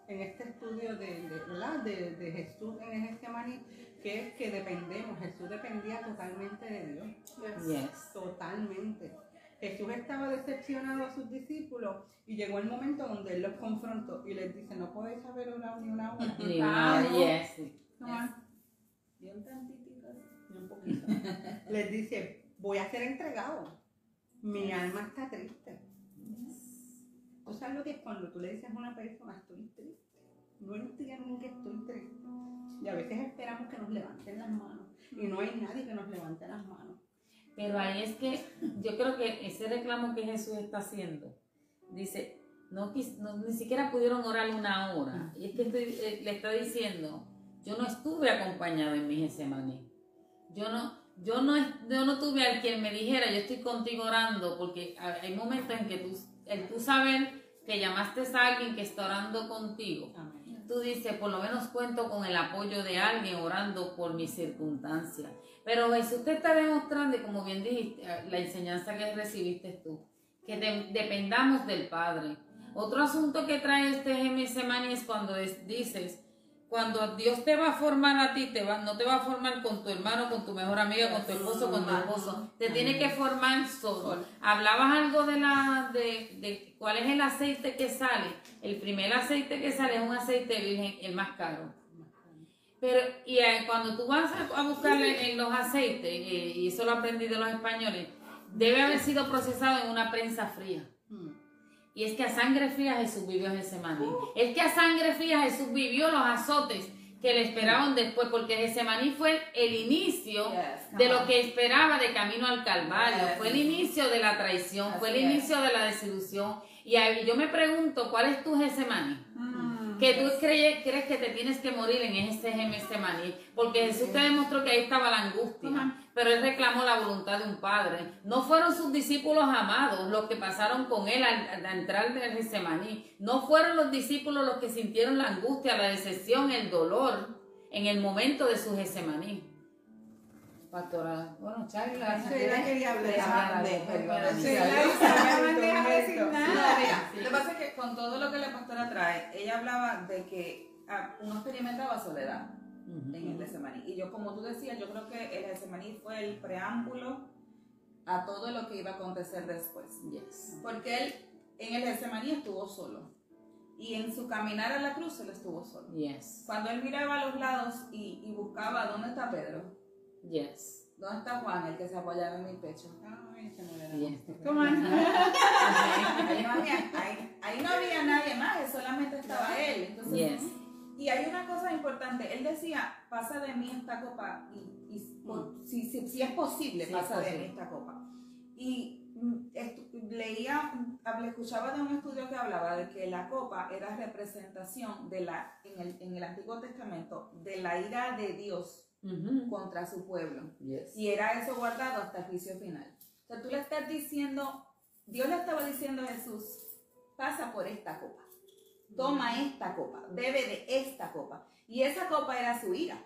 en este estudio de, de- de, de Jesús en el Getsemaní, que es que dependemos, Jesús dependía totalmente de Dios, Yes. totalmente. Jesús estaba decepcionado a sus discípulos y llegó el momento donde Él los confrontó y les dice, no podéis saber una ni una hora. Ni una- yes. Toma. Y un tantitico así. Y un poquito. Les dice, voy a ser entregado. Mi alma está triste. ¿Tú sabes lo que es cuando tú le dices a una persona, estoy triste? No entienden que estoy triste. Y a veces esperamos que nos levanten las manos. Y no hay nadie que nos levante las manos. Pero ahí es que yo creo que ese reclamo que Jesús está haciendo, dice, no, no- ni siquiera pudieron orar una hora. Y es que estoy- eh, le está diciendo, yo no estuve acompañado en mi Getsemaní. Yo no, yo no, yo no tuve al quien me dijera, yo estoy contigo orando, porque hay hay momentos en que tú, el tú saber que llamaste a alguien que está orando contigo, Amén. Tú dices, por lo menos cuento con el apoyo de alguien orando por mis circunstancias. Pero Jesús te está demostrando, y como bien dijiste, eh, la enseñanza que recibiste tú, que de- dependamos del Padre. Otro asunto que trae este Getsemaní es cuando es- dices, cuando Dios te va a formar a ti, te va, no te va a formar con tu hermano, con tu mejor amiga, con tu esposo, con tu esposo. Te tiene que formar solo. Hablabas algo de la de, de cuál es el aceite que sale. El primer aceite que sale es un aceite virgen, el más caro. Pero y eh, cuando tú vas a, buscarle en los aceites, eh, y eso lo aprendí de los españoles, debe haber sido procesado en una prensa fría. Y es que a sangre fría Jesús vivió Getsemaní. Es que a sangre fría Jesús vivió los azotes que le esperaban después, porque Getsemaní fue el inicio Yes, de lo que esperaba de camino al Calvario. Yes. Fue el inicio de la traición, fue el es. inicio de la desilusión. Y ahí yo me pregunto, ¿cuál es tu Getsemaní? Mm. Que tú creyes, crees que te tienes que morir en ese Getsemaní, porque Jesús te demostró que ahí estaba la angustia, Ajá. pero él reclamó la voluntad de un padre. No fueron sus discípulos amados los que pasaron con él al, al entrar del Getsemaní. No fueron los discípulos los que sintieron la angustia, la decepción, el dolor en el momento de su Getsemaní. Pastora, bueno, Charla, Sheila quería hablar. De- lo que pasa es que con todo lo que la pastora trae, ella hablaba de que ah, uno experimentaba soledad en el Getsemaní. Y yo, como tú decías, yo creo que el Getsemaní fue el preámbulo a todo lo que iba a acontecer después. Yes. Porque él en el Getsemaní estuvo solo. Y en su caminar a la cruz él estuvo solo. Yes. Cuando él miraba a los lados y, y buscaba dónde está Pedro, Yes. dónde está Juan, el que se apoyaba en mi pecho. Ay, se me Yes. on. Ahí no había, ahí, ahí no había nadie más, solamente estaba él. Entonces, Yes. Y hay una cosa importante, él decía, pasa de mí esta copa, y, y por- si, si, si es posible, Sí, pasa es de mí esta copa. Y mm, estu- leía, mm, hable- escuchaba de un estudio que hablaba de que la copa era representación de la, en el, en el Antiguo Testamento, de la ira de Dios Ujú. contra su pueblo. Yes. Y era eso guardado hasta el juicio final. O sea, tú le estás diciendo, Dios le estaba diciendo a Jesús, pasa por esta copa, toma esta copa, bebe de esta copa. Y esa copa era su ira.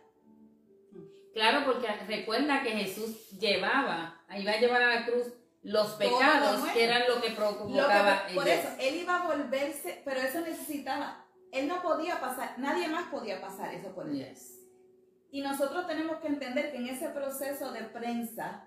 Claro, porque recuerda que Jesús llevaba, iba a llevar a la cruz los pecados que eran lo que Lo provocaba que- por ellos. eso, él iba a volverse, pero eso necesitaba, él no podía pasar, nadie más podía pasar eso por él. Yes. Y nosotros tenemos que entender que en ese proceso de prensa,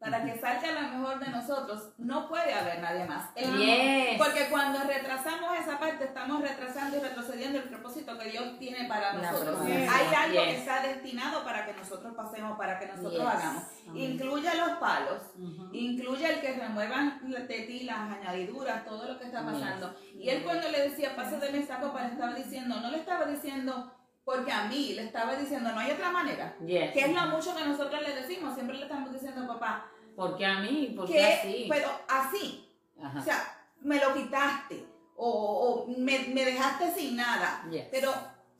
para que salga lo mejor de nosotros, no puede haber nadie más. Yes. Porque cuando retrasamos esa parte, estamos retrasando y retrocediendo el propósito que Dios tiene para nosotros. promesa. Hay algo que Yes. está destinado para que nosotros pasemos, para que nosotros Yes. hagamos. Incluye los palos, Ujú. incluye el que remuevan de ti las añadiduras, todo lo que está pasando. Y él cuando le decía, pase de mí esa copa, le estaba diciendo, no le estaba diciendo porque a mí, le estaba diciendo, no hay otra manera. Yes. Que es lo mucho que nosotros le decimos, siempre le estamos diciendo, papá, Porque a mí, porque que, así. pero así, Ajá. o sea, me lo quitaste o, o me, me dejaste sin nada. Yes. Pero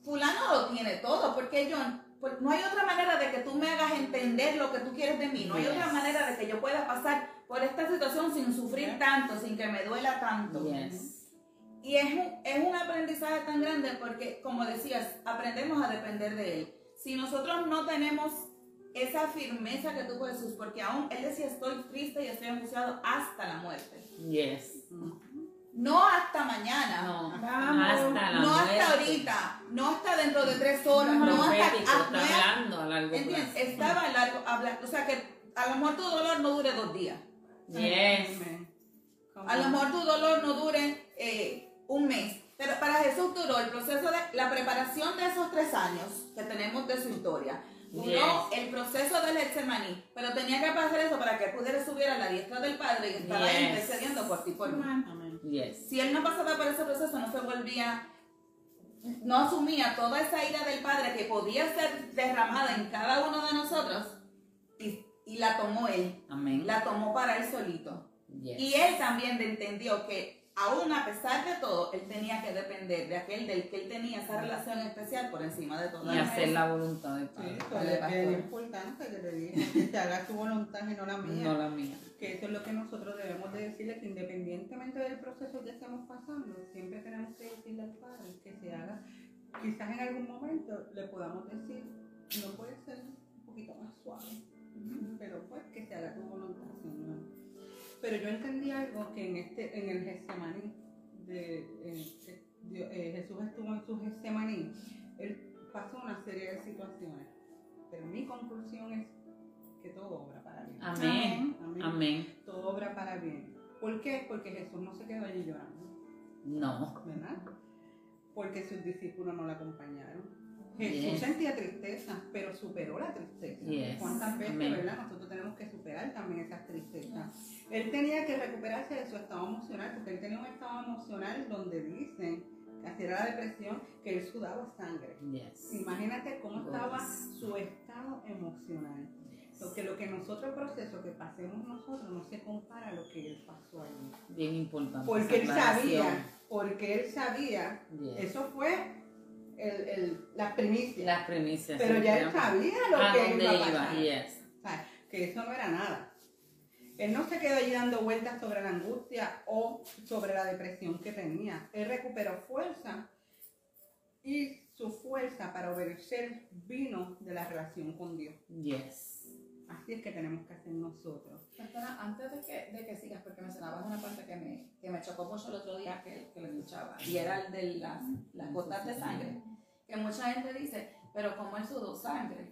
fulano lo tiene todo, porque yo, no hay otra manera de que tú me hagas entender lo que tú quieres de mí. No hay otra manera de que yo pueda pasar por esta situación sin sufrir tanto, sin que me duela tanto. Yes. Y es un, es un aprendizaje tan grande porque, como decías, aprendemos a depender de Él. Si nosotros no tenemos esa firmeza que tuvo Jesús, porque aún Él decía, estoy triste y estoy angustiado hasta la muerte. Yes. No hasta mañana. No. Vamos. Hasta la no muerte. hasta ahorita, no hasta dentro de tres horas, no hasta Profético, ah, está no es- hablando a largo ¿entiendes? plazo. Estaba a largo, habla- o sea que a lo mejor tu dolor no dure dos días, Yes. A lo mejor tu dolor no dure eh, un mes, pero para Jesús duró el proceso de la preparación de esos tres años que tenemos de su historia. Duró el proceso del Getsemaní, pero tenía que pasar eso para que pudiera subir a la diestra del Padre y estar ahí Yes. intercediendo por ti por mí. Amén. Yes. Si él no pasaba por ese proceso, no se volvía, no asumía toda esa ira del Padre que podía ser derramada en cada uno de nosotros y, y la tomó él, Amén. la tomó para él solito. Yes. Y él también entendió que aún a pesar de todo, él tenía que depender de aquel del que él tenía esa relación especial por encima de todo. Y hacer la voluntad del Sí, Padre. es bien importante que te diga, que te haga tu voluntad y no la mía. No la mía. Que eso es lo que nosotros debemos de decirle, que independientemente del proceso que estemos pasando, siempre tenemos que decirle al Padre que se haga, quizás en algún momento le podamos decir, no puede ser un poquito más suave, pero pues que se haga tu voluntad, Señor. Pero yo entendí algo que en este, en el Getsemaní, de, eh, eh, eh, Jesús estuvo en su Getsemaní, él pasó una serie de situaciones, pero mi conclusión es que todo obra para bien. Amén. Amén. Amén. Todo obra para bien. ¿Por qué? Porque Jesús no se quedó allí llorando, No. ¿verdad? Porque sus discípulos no la acompañaron. Jesús Yes. sentía tristeza, pero superó la tristeza. Yes. ¿Cuántas veces, Amén. verdad? Nosotros tenemos que superar también esas tristezas. Él tenía que recuperarse de su estado emocional, porque él tenía un estado emocional donde dicen, que así era la depresión, que él sudaba sangre. Yes. Imagínate cómo estaba su estado emocional. Porque lo que nosotros, el proceso que pasemos nosotros, no se compara a lo que él pasó allí. Bien importante. Porque él sabía, porque él sabía, eso fue el, el, la primicia. Las primicias. Pero ya él sabía lo a que dónde iba a iba. pasar. Yes. O sea, que eso no era nada. Él no se quedó allí dando vueltas sobre la angustia o sobre la depresión que tenía. Él recuperó fuerza y su fuerza para obedecer vino de la relación con Dios. Yes. Así es que tenemos que hacer nosotros. Perdona, antes de que, de que sigas, porque mencionabas una parte que me, que me chocó mucho el otro día que, que lo escuchaba, y era el de las, las gotas de sangre. Que mucha gente dice, pero como él sudó sangre.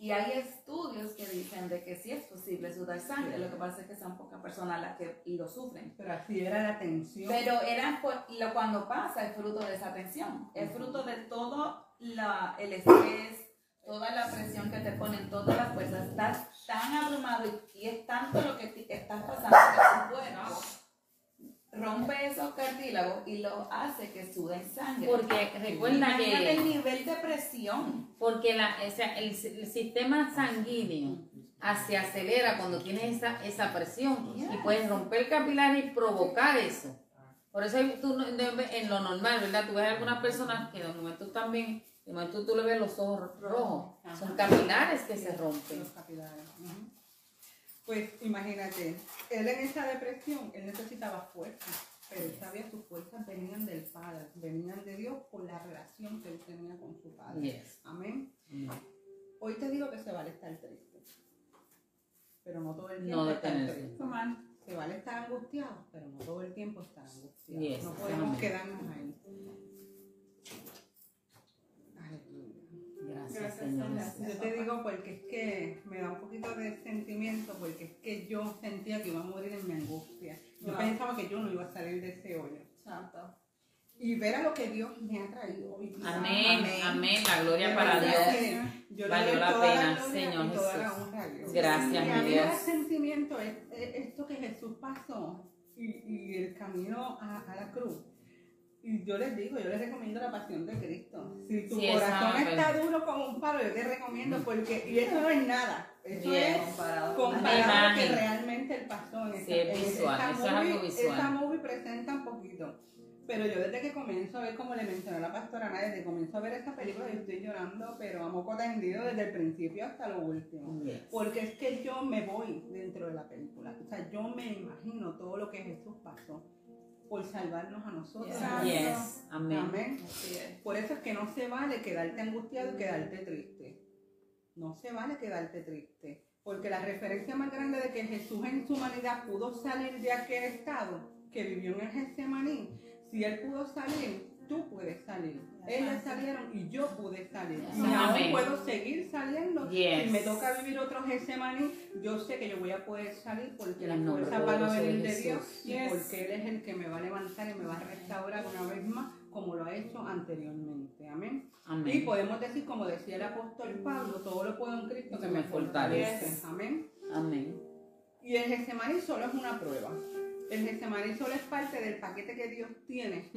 Y hay estudios que dicen de que sí es posible sudar sangre, lo que pasa es que son pocas personas las que lo sufren. Pero así era la tensión. Pero era cuando pasa es fruto de esa tensión, es fruto de todo la, el estrés, toda la presión que te ponen, todas las fuerzas. Estás tan abrumado y, es tanto lo que estás pasando que tu cuerpo rompe esos cartílagos y lo hace que sude sangre. Porque recuerda Imagínate el que nivel de presión. porque la, o sea, el, el sistema sanguíneo se acelera cuando tienes esa, esa presión y puedes romper capilares y provocar eso. Por eso tú en lo normal, ¿verdad? Tú ves algunas personas que de momento también, de momento tú le ves los ojos rojos. Son capilares que se rompen. Los capilares. Pues imagínate, él en esa depresión, él necesitaba fuerza, pero él sabía que sus fuerzas venían del Padre, venían de Dios por la relación que él tenía con su Padre. Yes. Amén. Mm. Hoy te digo que se vale estar triste, pero no todo el tiempo No estar triste. Se vale estar angustiado, pero no todo el tiempo estar angustiado. Yes, No podemos amén. quedarnos ahí. Gracias, Señor. Yo te digo porque es que me da un poquito de sentimiento, porque es que yo sentía que iba a morir en mi angustia. Yo Wow. pensaba que yo no iba a salir de ese hoyo. Santo. Y ver a lo que Dios me ha traído hoy. Amén, amén, la gloria para Dios. le Valió la pena, Señor y toda la Jesús. Dios. Gracias, y mi Dios. da sentimiento es, es esto que Jesús pasó y, y el camino a, a la cruz. Y yo les digo, yo les recomiendo la pasión de Cristo. Si tu Sí, corazón está duro como un palo, yo te recomiendo porque, y eso no es nada. Eso es Comparado. comparado a lo que realmente él pasó en Sí, es visual, esa eso es algo movie, visual. Esa movie presenta un poquito. Pero yo desde que comienzo a ver, como le mencioné a la pastora desde que comienzo a ver esa película, yo estoy llorando, pero a moco tendido desde el principio hasta lo último. Yes. Porque es que yo me voy dentro de la película. O sea, yo me imagino todo lo que Jesús pasó por salvarnos a nosotros. Yes. Amén. Por eso es que no se vale quedarte angustiado y quedarte triste. No se vale quedarte triste. Porque la referencia más grande de que Jesús en su humanidad pudo salir de aquel estado que vivió en el Getsemaní, si él pudo salir, tú puedes salir. Ellas salieron y yo pude salir. Y aún puedo seguir saliendo. Yes. Si me toca vivir otro Getsemaní, yo sé que yo voy a poder salir porque el nombre fuerzas van a venir de. Dios y porque Él es el que me va a levantar y me va a restaurar una vez más como lo ha hecho anteriormente. Amén. Y Amén. podemos decir, como decía el apóstol Pablo, todo lo puedo en Cristo que me me fortalece. fortalece. Amén. Amén. Y el Getsemaní solo es una prueba. El Getsemaní solo es parte del paquete que Dios tiene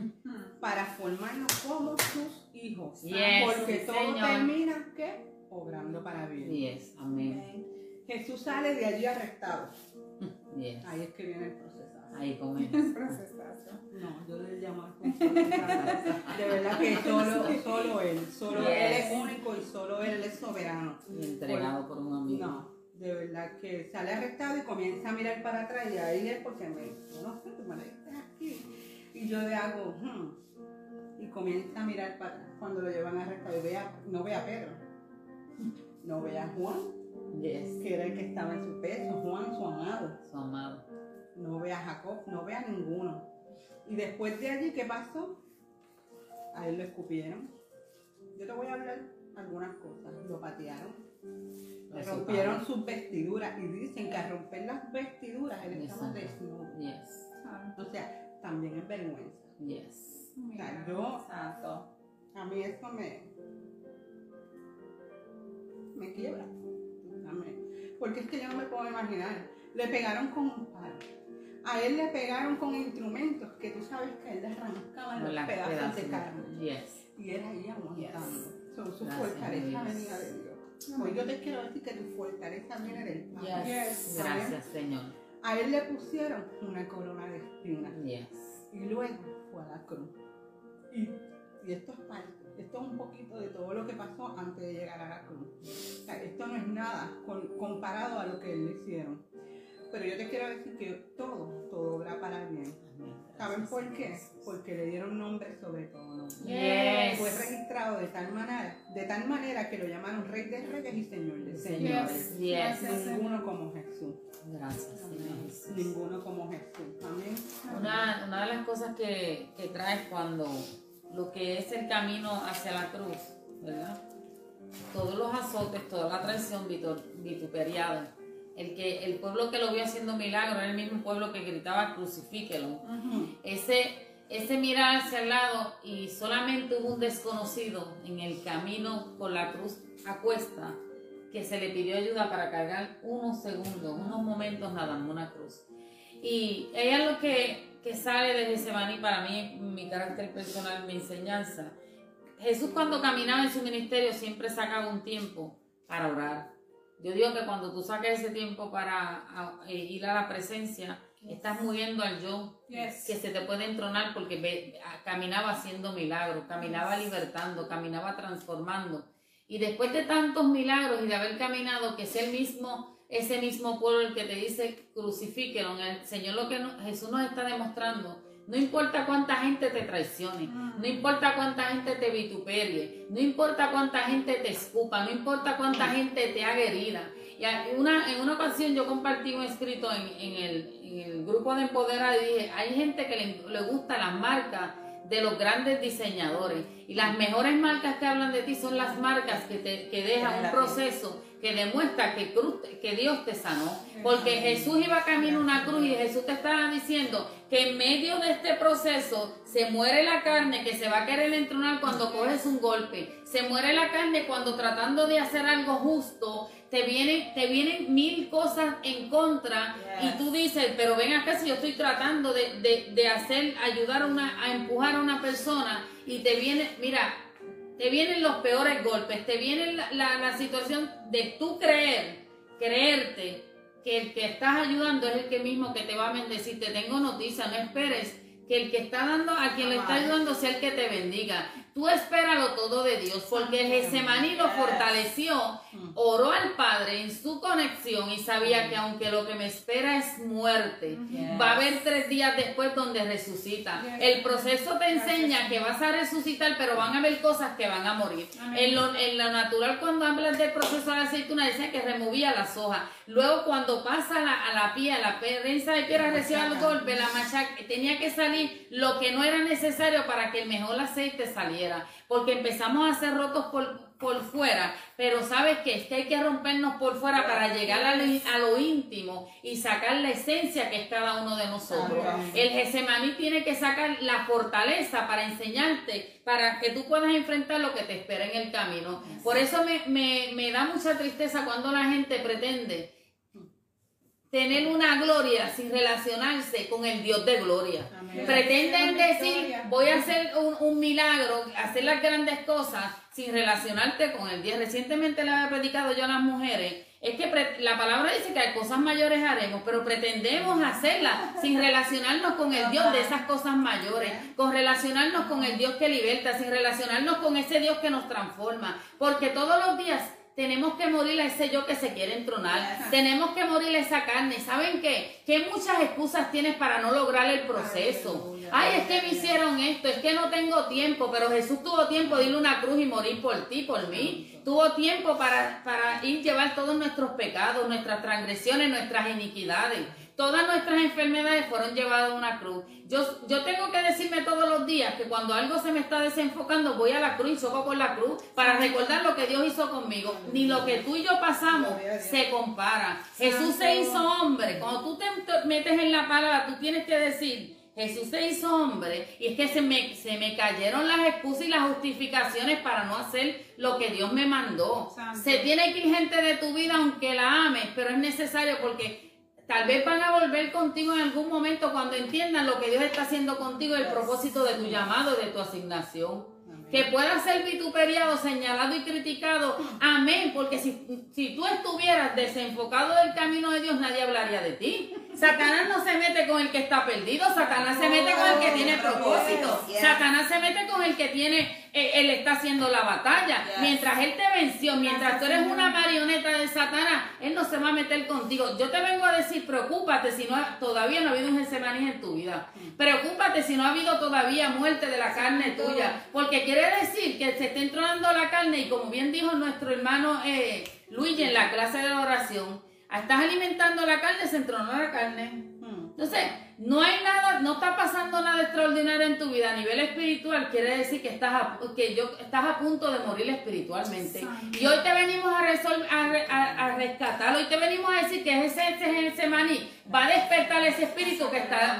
para formarnos como sus hijos. Yes, Porque sí, todo Señor. termina, ¿qué? Obrando para bien. Yes. Amén. Jesús sale de allí arrestado. Yes. Ahí es que viene el proceso. Ahí él. No, yo le llamo al. De verdad que solo, solo Él, solo Él es único y solo Él es soberano. Y entregado por un amigo. No, de verdad que sale arrestado y comienza a mirar para atrás y ahí es porque me dice, no sé, tú me aquí. Y yo le hago, hmm, y comienza a mirar para atrás cuando lo llevan arrestado y vea, no ve a Pedro, no ve a Juan, Yes. que era el que estaba en su pecho, Juan su amado, Su amado. no ve a Jacob, no ve a ninguno. Y después de allí, ¿qué pasó? A él lo escupieron. Yo te voy a hablar algunas cosas. Lo patearon, Rompieron sus vestiduras y dicen que al romper las vestiduras él estaba desnudo. Yes. O sea, también es vergüenza. Yes. O sea, yo, Santo. A mí eso me, me quiebra. Porque es que yo no me puedo imaginar. Le pegaron con un palo. A él le pegaron con instrumentos que tú sabes que a él le arrancaban los pedazos pedazos de carne. Yes. Y él ahí aguantando. Su fortaleza Dios. venida de Dios. Pues yo te quiero decir que tu fortaleza viene del Padre. Yes. Gracias, Señor. A él le pusieron una corona de espinas. Yes. Y luego fue a la cruz. Y, y esto es parte, esto es un poquito de todo lo que pasó antes de llegar a la cruz. O sea, esto no es nada con- comparado a lo que él le hicieron. Pero yo te quiero decir que todo, todo obra para bien. Amén. ¿Saben por qué? Porque le dieron nombre sobre todo nombre. Yes. Fue registrado de tal manera, de tal manera que lo llamaron Rey de Reyes y Señor de Señores. Señores. Yes. Yes. Ninguno como Jesús. Gracias, Señor Jesús. Ninguno como Jesús. Amén. Una, una de las cosas que, que trae cuando lo que es el camino hacia la cruz, ¿verdad? Todos los azotes, toda la traición vitu- vituperiada. El, que, el pueblo que lo vio haciendo milagros era el mismo pueblo que gritaba crucifíquelo. Ese, ese mirar hacia el lado y solamente hubo un desconocido en el camino con la cruz a cuesta que se le pidió ayuda para cargar unos segundos, unos momentos nada más una cruz. Y ella es lo que, que sale de Getsemaní para mí, mi carácter personal, mi enseñanza. Jesús cuando caminaba en su ministerio siempre sacaba un tiempo para orar. Yo digo que cuando tú sacas ese tiempo para a- eh, ir a la presencia, estás muriendo al yo Yes. que se te puede entronar porque ve- a- caminaba haciendo milagros, caminaba libertando, caminaba transformando. Y después de tantos milagros y de haber caminado, que es el mismo, ese mismo pueblo el que te dice crucifíquelo, el Señor lo que no- Jesús nos está demostrando, no importa cuánta gente te traicione, no importa cuánta gente te vituperie, no importa cuánta gente te escupa, no importa cuánta gente te haga herida. Y una, en una ocasión yo compartí un escrito en, en el, en el grupo de Empodera y dije, hay gente que le, le gusta las marcas de los grandes diseñadores. Y las mejores marcas que hablan de ti son las marcas que, te, que dejan un proceso que demuestra que, cruz, que Dios te sanó. Porque Jesús iba camino a una cruz y Jesús te estaba diciendo que en medio de este proceso se muere la carne que se va a querer entronar cuando coges un golpe. Se muere la carne cuando tratando de hacer algo justo te vienen, te vienen mil cosas en contra y tú dices, pero ven acá si yo estoy tratando de, de- de hacer, ayudar a, una, a empujar a una persona y te viene, mira, te vienen los peores golpes, te viene la, la- la situación de tú creer, creerte que el que estás ayudando es el que mismo que te va a bendecir. Te tengo noticia, no esperes que el que está dando, a quien le está ayudando sea el que te bendiga. Tú espéralo todo de Dios, porque el Gesemaní lo fortaleció, oró al Padre en su conexión y sabía que aunque lo que me espera es muerte, va a haber tres días después donde resucita. El proceso te enseña que vas a resucitar, pero van a haber cosas que van a morir. En lo, en lo natural, cuando hablas del proceso de la aceituna, decía que removía las hojas. Luego, cuando pasa a la, a la piel, la prensa de piedra recibe el golpe, la machaca, tenía que salir lo que no era necesario para que el mejor aceite saliera. Porque empezamos a hacer rotos por, por fuera, pero ¿sabes qué? Es que hay que rompernos por fuera para llegar a lo, a lo íntimo y sacar la esencia que es cada uno de nosotros. El Gesemaní tiene que sacar la fortaleza para enseñarte, para que tú puedas enfrentar lo que te espera en el camino. Por eso me, me, me da mucha tristeza cuando la gente pretende tener una gloria sin relacionarse con el Dios de gloria. Amén. Pretenden decir, voy a hacer un, un milagro, hacer las grandes cosas sin relacionarte con el Dios. Recientemente le había predicado yo a las mujeres, es que la palabra dice que hay cosas mayores haremos, pero pretendemos hacerlas sin relacionarnos con el Dios de esas cosas mayores, con relacionarnos con el Dios que liberta, sin relacionarnos con ese Dios que nos transforma, porque todos los días tenemos que morir a ese yo que se quiere entronar. Tenemos que morir a esa carne. ¿Saben qué? Que muchas excusas tienes para no lograr el proceso. Ay, es que me hicieron esto, es que no tengo tiempo, pero Jesús tuvo tiempo de ir a una cruz y morir por ti, por mí. Tuvo tiempo para, para ir llevar todos nuestros pecados, nuestras transgresiones, nuestras iniquidades. Todas nuestras enfermedades fueron llevadas a una cruz. Yo, yo tengo que decirme todos los días que cuando algo se me está desenfocando, voy a la cruz y choco con la cruz para recordar lo que Dios hizo conmigo. Ni lo que tú y yo pasamos se compara. Jesús se hizo hombre. Cuando tú te metes en la palabra, tú tienes que decir Jesús se hizo hombre y es que se me, se me cayeron las excusas y las justificaciones para no hacer lo que Dios me mandó. Santo. Se tiene que ir gente de tu vida aunque la ames, pero es necesario porque tal vez van a volver contigo en algún momento cuando entiendan lo que Dios está haciendo contigo, el propósito de tu llamado, de tu asignación. Que pueda ser vituperiado, señalado y criticado. Amén. Porque si, si tú estuvieras desenfocado del camino de Dios, nadie hablaría de ti. Satanás no se mete con el que está perdido. Satanás se mete con el que tiene propósito. Satanás se mete con el que tiene, eh, él está haciendo la batalla. Mientras él te venció, mientras tú eres una marioneta de Satanás, él no se va a meter contigo. Yo te vengo a decir, preocúpate si no ha- todavía no ha habido un Getsemaní en tu vida. Preocúpate si no ha habido todavía muerte de la carne tuya. Porque quiere decir que se está entronando la carne y como bien dijo nuestro hermano eh, Luigi en la clase de la oración, estás alimentando la carne, se entronó la carne. Hmm. Entonces, no hay nada, no está pasando nada extraordinario en tu vida a nivel espiritual, quiere decir que estás a, que yo, estás a punto de morir espiritualmente. Y hoy te venimos a, resol- a, re- a- a rescatar, hoy te venimos a decir que ese, ese, ese maní va a despertar ese espíritu que está,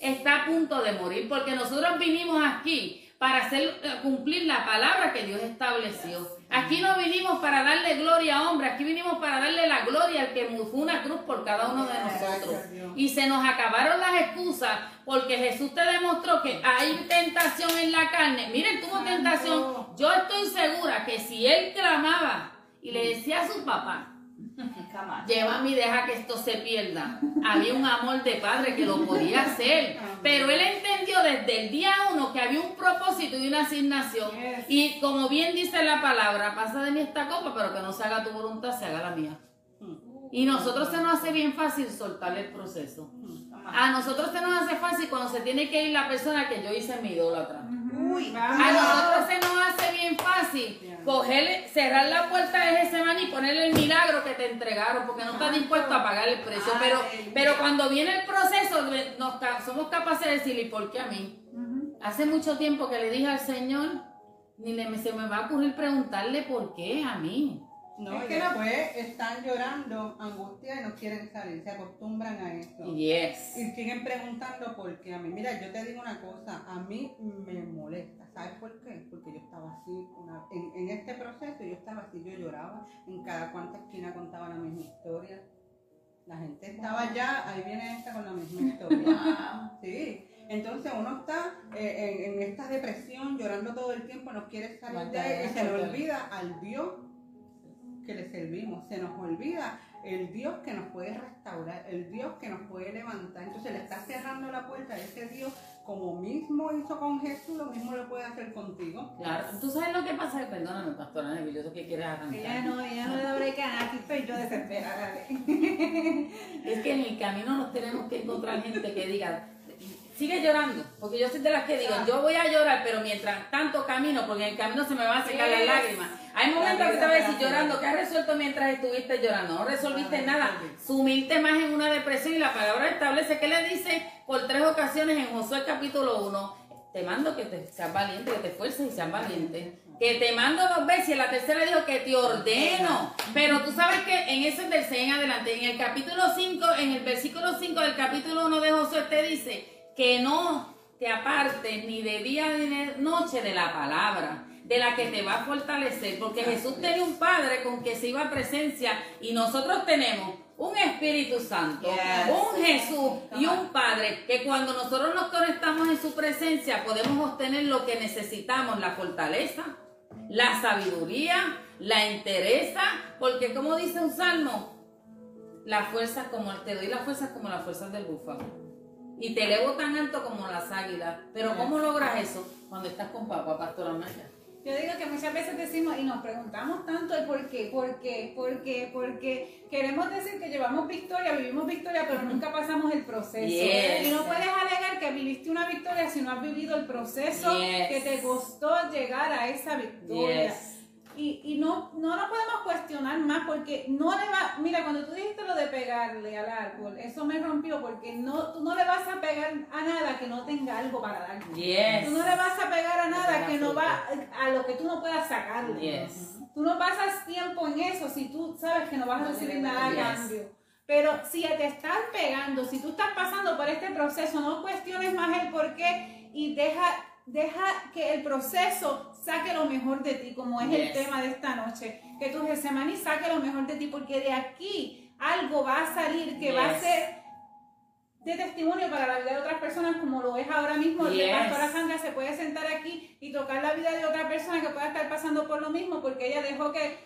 está a punto de morir, porque nosotros vinimos aquí para hacer eh, cumplir la palabra que Dios estableció. Aquí no vinimos para darle gloria a hombre, aquí vinimos para darle la gloria al que fue una cruz por cada uno de nosotros. Y se nos acabaron las excusas porque Jesús te demostró que hay tentación en la carne. Miren, tuvo tentación. Yo estoy segura que si él clamaba y le decía a su papá, Llévame y deja que esto se pierda. Había un amor de padre que lo podía hacer. Pero él entendió desde el día uno que había un propósito y una asignación. Y como bien dice la palabra, pasa de mí esta copa, pero que no se haga tu voluntad, se haga la mía. Y nosotros se nos hace bien fácil soltar el proceso. A nosotros se nos hace fácil cuando se tiene que ir la persona que yo hice mi idólatra. Uy, A nosotros se nos hace bien fácil coger, cerrar la puerta de ese man y ponerle el milagro que te entregaron, porque no estás dispuesto a pagar el precio. Pero, pero cuando viene el proceso, nos, somos capaces de decir, ¿y por qué a mí? Hace mucho tiempo que le dije al Señor, ni le- se me va a ocurrir preguntarle por qué a mí. No, Es que no- después están llorando, angustia y no quieren salir, se acostumbran a eso. Yes. Y siguen preguntando por qué a mí. Mira, yo te digo una cosa, a mí me molesta. ¿Sabes por qué? Porque yo estaba así, una- en, en este proceso yo estaba así, yo lloraba, en cada cuanta esquina contaba la misma historia. La gente estaba ya, ahí viene esta con la misma historia. Sí, entonces uno está eh, en, en esta depresión, llorando todo el tiempo, no quiere salir de ahí y se le olvida al Dios que le servimos, se nos olvida el Dios que nos puede restaurar, el Dios que nos puede levantar. Entonces le está cerrando la puerta a ese Dios, como mismo hizo con Jesús, lo mismo lo puede hacer contigo. Claro. ¿Tú sabes lo que pasa? Perdóname, pastora sé que quieres arrancar. Ella no, ella no le da break a nada, aquí estoy yo desesperada. Es que en el camino nos tenemos que encontrar gente que diga, sigue llorando, porque yo soy de las que digo, yo voy a llorar, pero mientras tanto camino, porque en el camino se me van a secar las Yes. lágrimas. Hay momentos que te voy a decir llorando, ¿qué has resuelto mientras estuviste llorando? No resolviste nada, sumiste más en una depresión y la palabra establece que le dice por tres ocasiones en Josué capítulo 1, te mando que te seas valiente, que te esfuerces y seas valiente. Que te mando dos veces y en la tercera dijo que te ordeno. Pero tú sabes que en eso es del 6 en adelante. En el capítulo 5, en el versículo 5 del capítulo 1 de Josué te dice que no te apartes ni de día ni de noche de la palabra, de la que te va a fortalecer. Porque Jesús tenía un Padre con que se iba a presencia y nosotros tenemos un Espíritu Santo, Yes. un Jesús y un Padre que cuando nosotros nos conectamos en su presencia podemos obtener lo que necesitamos, la fortaleza, la sabiduría, la entereza, porque como dice un salmo, las fuerzas como te doy las fuerzas como las fuerzas del búfalo. Y te elevo tan alto como las águilas. Pero ¿cómo logras eso? Cuando estás con papá, Pastora Maya. Yo digo que muchas veces decimos y nos preguntamos tanto el por qué, por qué, por qué, porque queremos decir que llevamos victoria, vivimos victoria, pero nunca pasamos el proceso. Yes. Y no puedes alegar que viviste una victoria si no has vivido el proceso Yes. que te costó llegar a esa victoria. Yes. No, no nos podemos cuestionar más porque no le va, mira, cuando tú dijiste lo de pegarle al árbol, eso me rompió porque no, tú no le vas a pegar a nada que no tenga algo para dar. Yes. Tú no le vas a pegar a nada que no va a lo que tú no puedas sacarle. Yes. Tú no pasas tiempo en eso si tú sabes que no vas a recibir nada a cambio. Pero si te están pegando, si tú estás pasando por este proceso, no cuestiones más el por qué y deja, deja que el proceso saque lo mejor de ti, como es el Yes. tema de esta noche. Que tu Getsemaní saque lo mejor de ti, porque de aquí algo va a salir que va a Yes. ser de testimonio para la vida de otras personas, como lo es ahora mismo. Yes. La pastora Sandra se puede sentar aquí y tocar la vida de otra persona que pueda estar pasando por lo mismo, porque ella dejó que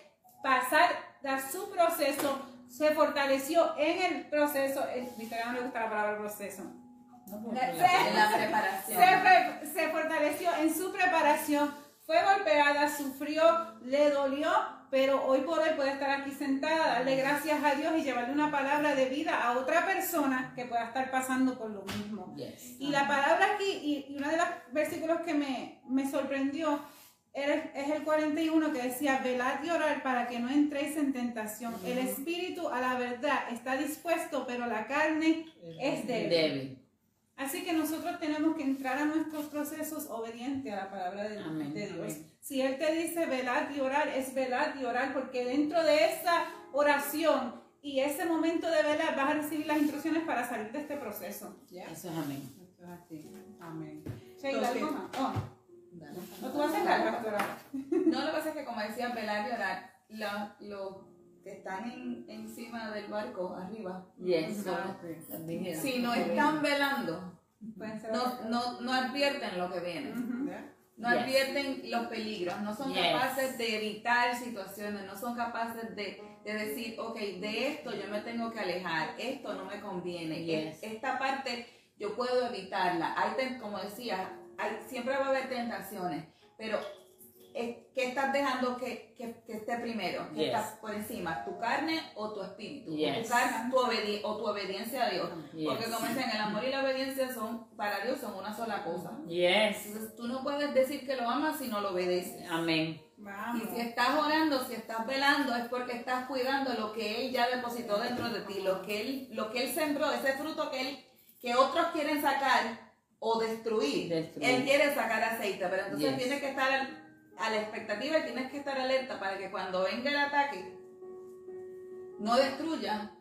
pasar a su proceso, se fortaleció en el proceso. eh, Viste, a mí no me gusta la palabra proceso. En Se, la preparación. se se fortaleció en su preparación, fue golpeada, sufrió, le dolió, pero hoy por hoy puede estar aquí sentada, darle gracias a Dios y llevarle una palabra de vida a otra persona que pueda estar pasando por lo mismo. Yes. Y la palabra aquí, y, uno de los versículos que me, me sorprendió, es el 41 que decía, velad y orar para que no entréis en tentación. El espíritu a la verdad está dispuesto, pero la carne es débil. Débil. Así que nosotros tenemos que entrar a nuestros procesos obedientes a la palabra de, Amén, de Dios. amén. Si Él te dice velar y orar, es velar y orar, porque dentro de esa oración y ese momento de velar vas a recibir las instrucciones para salir de este proceso. ¿Ya? Eso es amén. Eso es así. Amén. Oh. ¿no tú vas a hablar, pastora? No, lo que pasa es que como decía, velar y orar, la- los que están en- encima del barco, arriba, Yes. Dijeron. si no están velando, no, no, no advierten lo que viene. No Yes. advierten los peligros, no son Yes. capaces de evitar situaciones, no son capaces de, de decir, ok, de esto yo me tengo que alejar, esto no me conviene, Yes. es- esta parte yo puedo evitarla. Hay, como decía, hay, siempre va a haber tentaciones, pero ¿qué estás dejando que, que- que esté primero? ¿Qué Yes. está por encima? ¿Tu carne o tu espíritu? O, tu carne, tu obedi- o tu obediencia a Dios. Yes. Porque como dicen, el amor y la obediencia son, para Dios son una sola cosa. Yes. Entonces tú no puedes decir que lo amas si no lo obedeces. Amén. Vamos. Y si estás orando, si estás velando, es porque estás cuidando lo que Él ya depositó dentro de ti, lo que Él, lo que él sembró, ese fruto que, él, que otros quieren sacar o destruir. Destruir. Él quiere sacar aceite, pero entonces Yes. tienes que estar a la expectativa y tienes que estar alerta para que cuando venga el ataque no destruya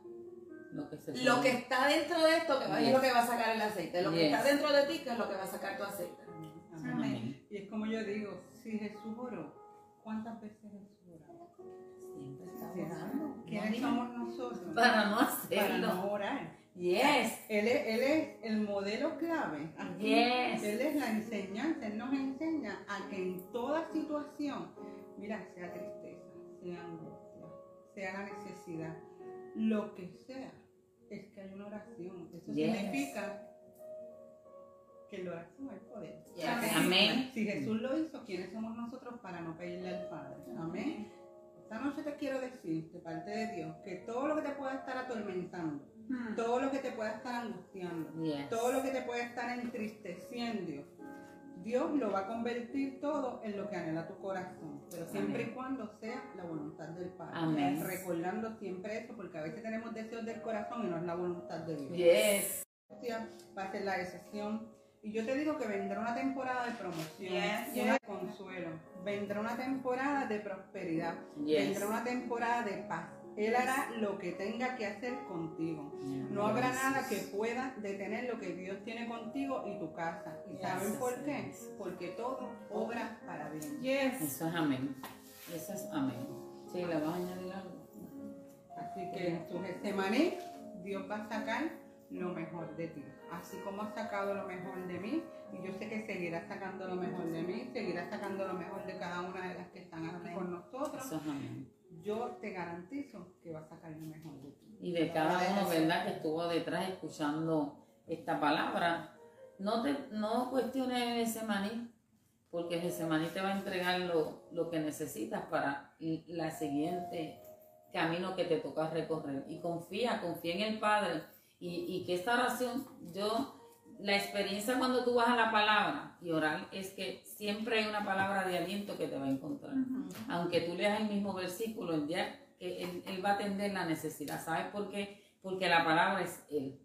Lo que se lo puede. que está dentro de esto, que va- es lo que va a sacar el aceite, lo que está dentro de ti, que es lo que va a sacar tu aceite. Amén. Amén. Y es como yo digo, si Jesús oró, ¿cuántas veces Jesús oró? Siempre está orando. ¿Quiénes somos nosotros? Para no Para hacerlo. no orar. Yes. Él es, él es el modelo clave. aquí. Yes. Él es la enseñanza. Él nos enseña a que en toda situación, mira, sea tristeza, sea angustia, sea la necesidad, lo que sea, es que hay una oración. Eso Yes. significa que la oración es poder. Yes. Amén. Si Jesús lo hizo, ¿quiénes somos nosotros para no pedirle al Padre? Amén. Esta noche te quiero decir, de parte de Dios, que todo lo que te pueda estar atormentando, Hmm. todo lo que te pueda estar angustiando, Yes. todo lo que te pueda estar entristeciendo, Dios lo va a convertir todo en lo que anhela tu corazón, pero siempre Amén. y cuando sea la voluntad del Padre. Amén. Recordando siempre eso, porque a veces tenemos deseos del corazón y no es la voluntad de Dios. Yes. Va a ser la excepción. Y yo te digo que vendrá una temporada de promoción, Yes. una de consuelo, vendrá una temporada de prosperidad, Yes. vendrá una temporada de paz. Él hará lo que tenga que hacer contigo. No habrá nada que pueda detener lo que Dios tiene contigo y tu casa. ¿Y saben por qué? Porque todo obra para bien. Yes. Eso es amén. Eso es amén. Sí, ¿le vas a añadir algo? Así que en tu Getsemaní, Dios va a sacar lo mejor de ti. Así como ha sacado lo mejor de mí, y yo sé que seguirá sacando lo mejor de mí, seguirá sacando lo mejor de cada una de las que están aquí con nosotros. Eso es amén. Yo te garantizo que va a sacar lo mejor de ti. Y de cada uno, ¿verdad? Que estuvo detrás escuchando esta palabra. No, te, no cuestiones ese maní, porque ese maní te va a entregar lo, lo que necesitas para la siguiente camino que te toca recorrer. Y confía, confía en el Padre. Y, y que esta oración, yo, la experiencia cuando tú vas a la palabra y orar es que siempre hay una palabra de aliento que te va a encontrar aunque tú leas el mismo versículo, el día que él, él va a atender la necesidad. ¿Sabes por qué? Porque la palabra es Él.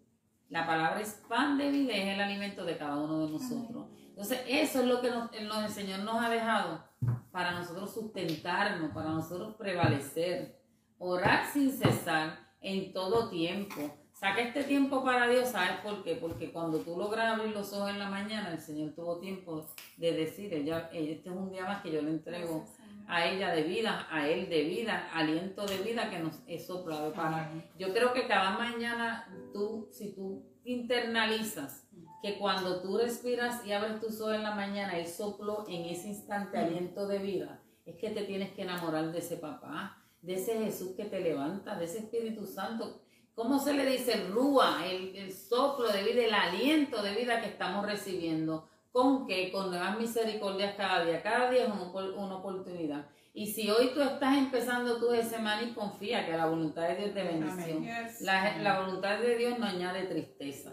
La palabra es pan de vida, es el alimento de cada uno de nosotros. Entonces, eso es lo que nos- el Señor nos ha dejado para nosotros sustentarnos, para nosotros prevalecer, orar sin cesar, en todo tiempo. Saca este tiempo para Dios, ¿sabes por qué? Porque cuando tú logras abrir los ojos en la mañana, el Señor tuvo tiempo de decir, ella, este es un día más que yo le entrego a ella de vida, a él de vida, aliento de vida que nos es soplado para. Yo creo que cada mañana tú, si tú internalizas que cuando tú respiras y abres tus ojos en la mañana, él sopló en ese instante aliento de vida, es que te tienes que enamorar de ese papá, de ese Jesús que te levanta, de ese Espíritu Santo. ¿Cómo se le dice? Rúa, el, el soplo de vida, el aliento de vida que estamos recibiendo. ¿Con qué? Con nuevas misericordias cada día. Cada día es una, una oportunidad. Y si hoy tú estás empezando tu semana y confía que la voluntad de Dios de bendición. Yes. La, la voluntad de Dios no añade tristeza,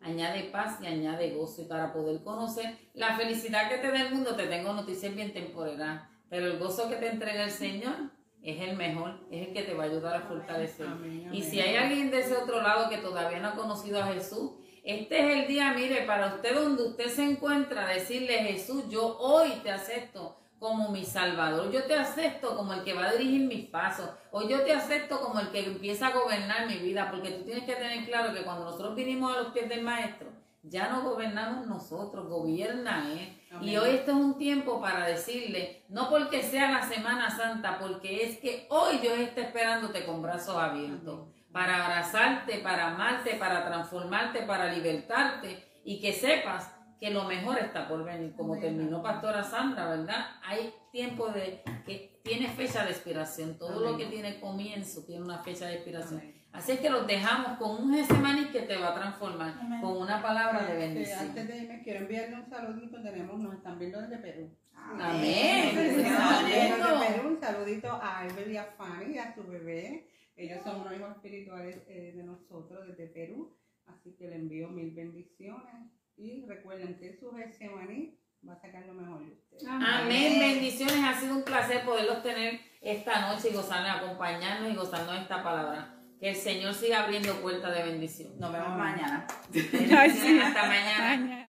añade paz y añade gozo. Y para poder conocer la felicidad que te da el mundo, te tengo noticias bien temporeras. Pero el gozo que te entrega el Señor es el mejor, es el que te va a ayudar a fortalecer. Amén, Y si hay alguien de ese otro lado que todavía no ha conocido a Jesús, este es el día, mire, para usted donde usted se encuentra, decirle, Jesús, yo hoy te acepto como mi Salvador, yo te acepto como el que va a dirigir mis pasos, hoy yo te acepto como el que empieza a gobernar mi vida, porque tú tienes que tener claro que cuando nosotros vinimos a los pies del Maestro, ya no gobernamos nosotros, gobierna Él. Y Amén. hoy este es un tiempo para decirle, no porque sea la Semana Santa, porque es que hoy Dios está esperándote con brazos abiertos, para abrazarte, para amarte, para transformarte, para libertarte y que sepas que lo mejor está por venir, como terminó Pastora Sandra, ¿verdad? Hay tiempo de que tiene fecha de expiración, todo lo que tiene comienzo tiene una fecha de expiración. Amén. Así es que los dejamos con un Getsemaní que te va a transformar, Amén. con una palabra de bendición. antes de irme, quiero enviarle un saludito. Tenemos, nos están viendo desde Perú. Amén. Desde Bueno. Perú, un saludito a Albert y a Fanny y a su bebé. Ellos son unos hijos espirituales eh, de nosotros desde Perú. Así que le envío mil bendiciones. Y recuerden que su Getsemaní va a sacar lo mejor de ustedes. Amén, bendiciones, ha sido un placer poderlos tener esta noche y gozarnos, acompañarnos y gozarnos de esta palabra. Que el Señor siga abriendo puertas de bendición. Nos vemos Amén. mañana. Hasta mañana. Mañana.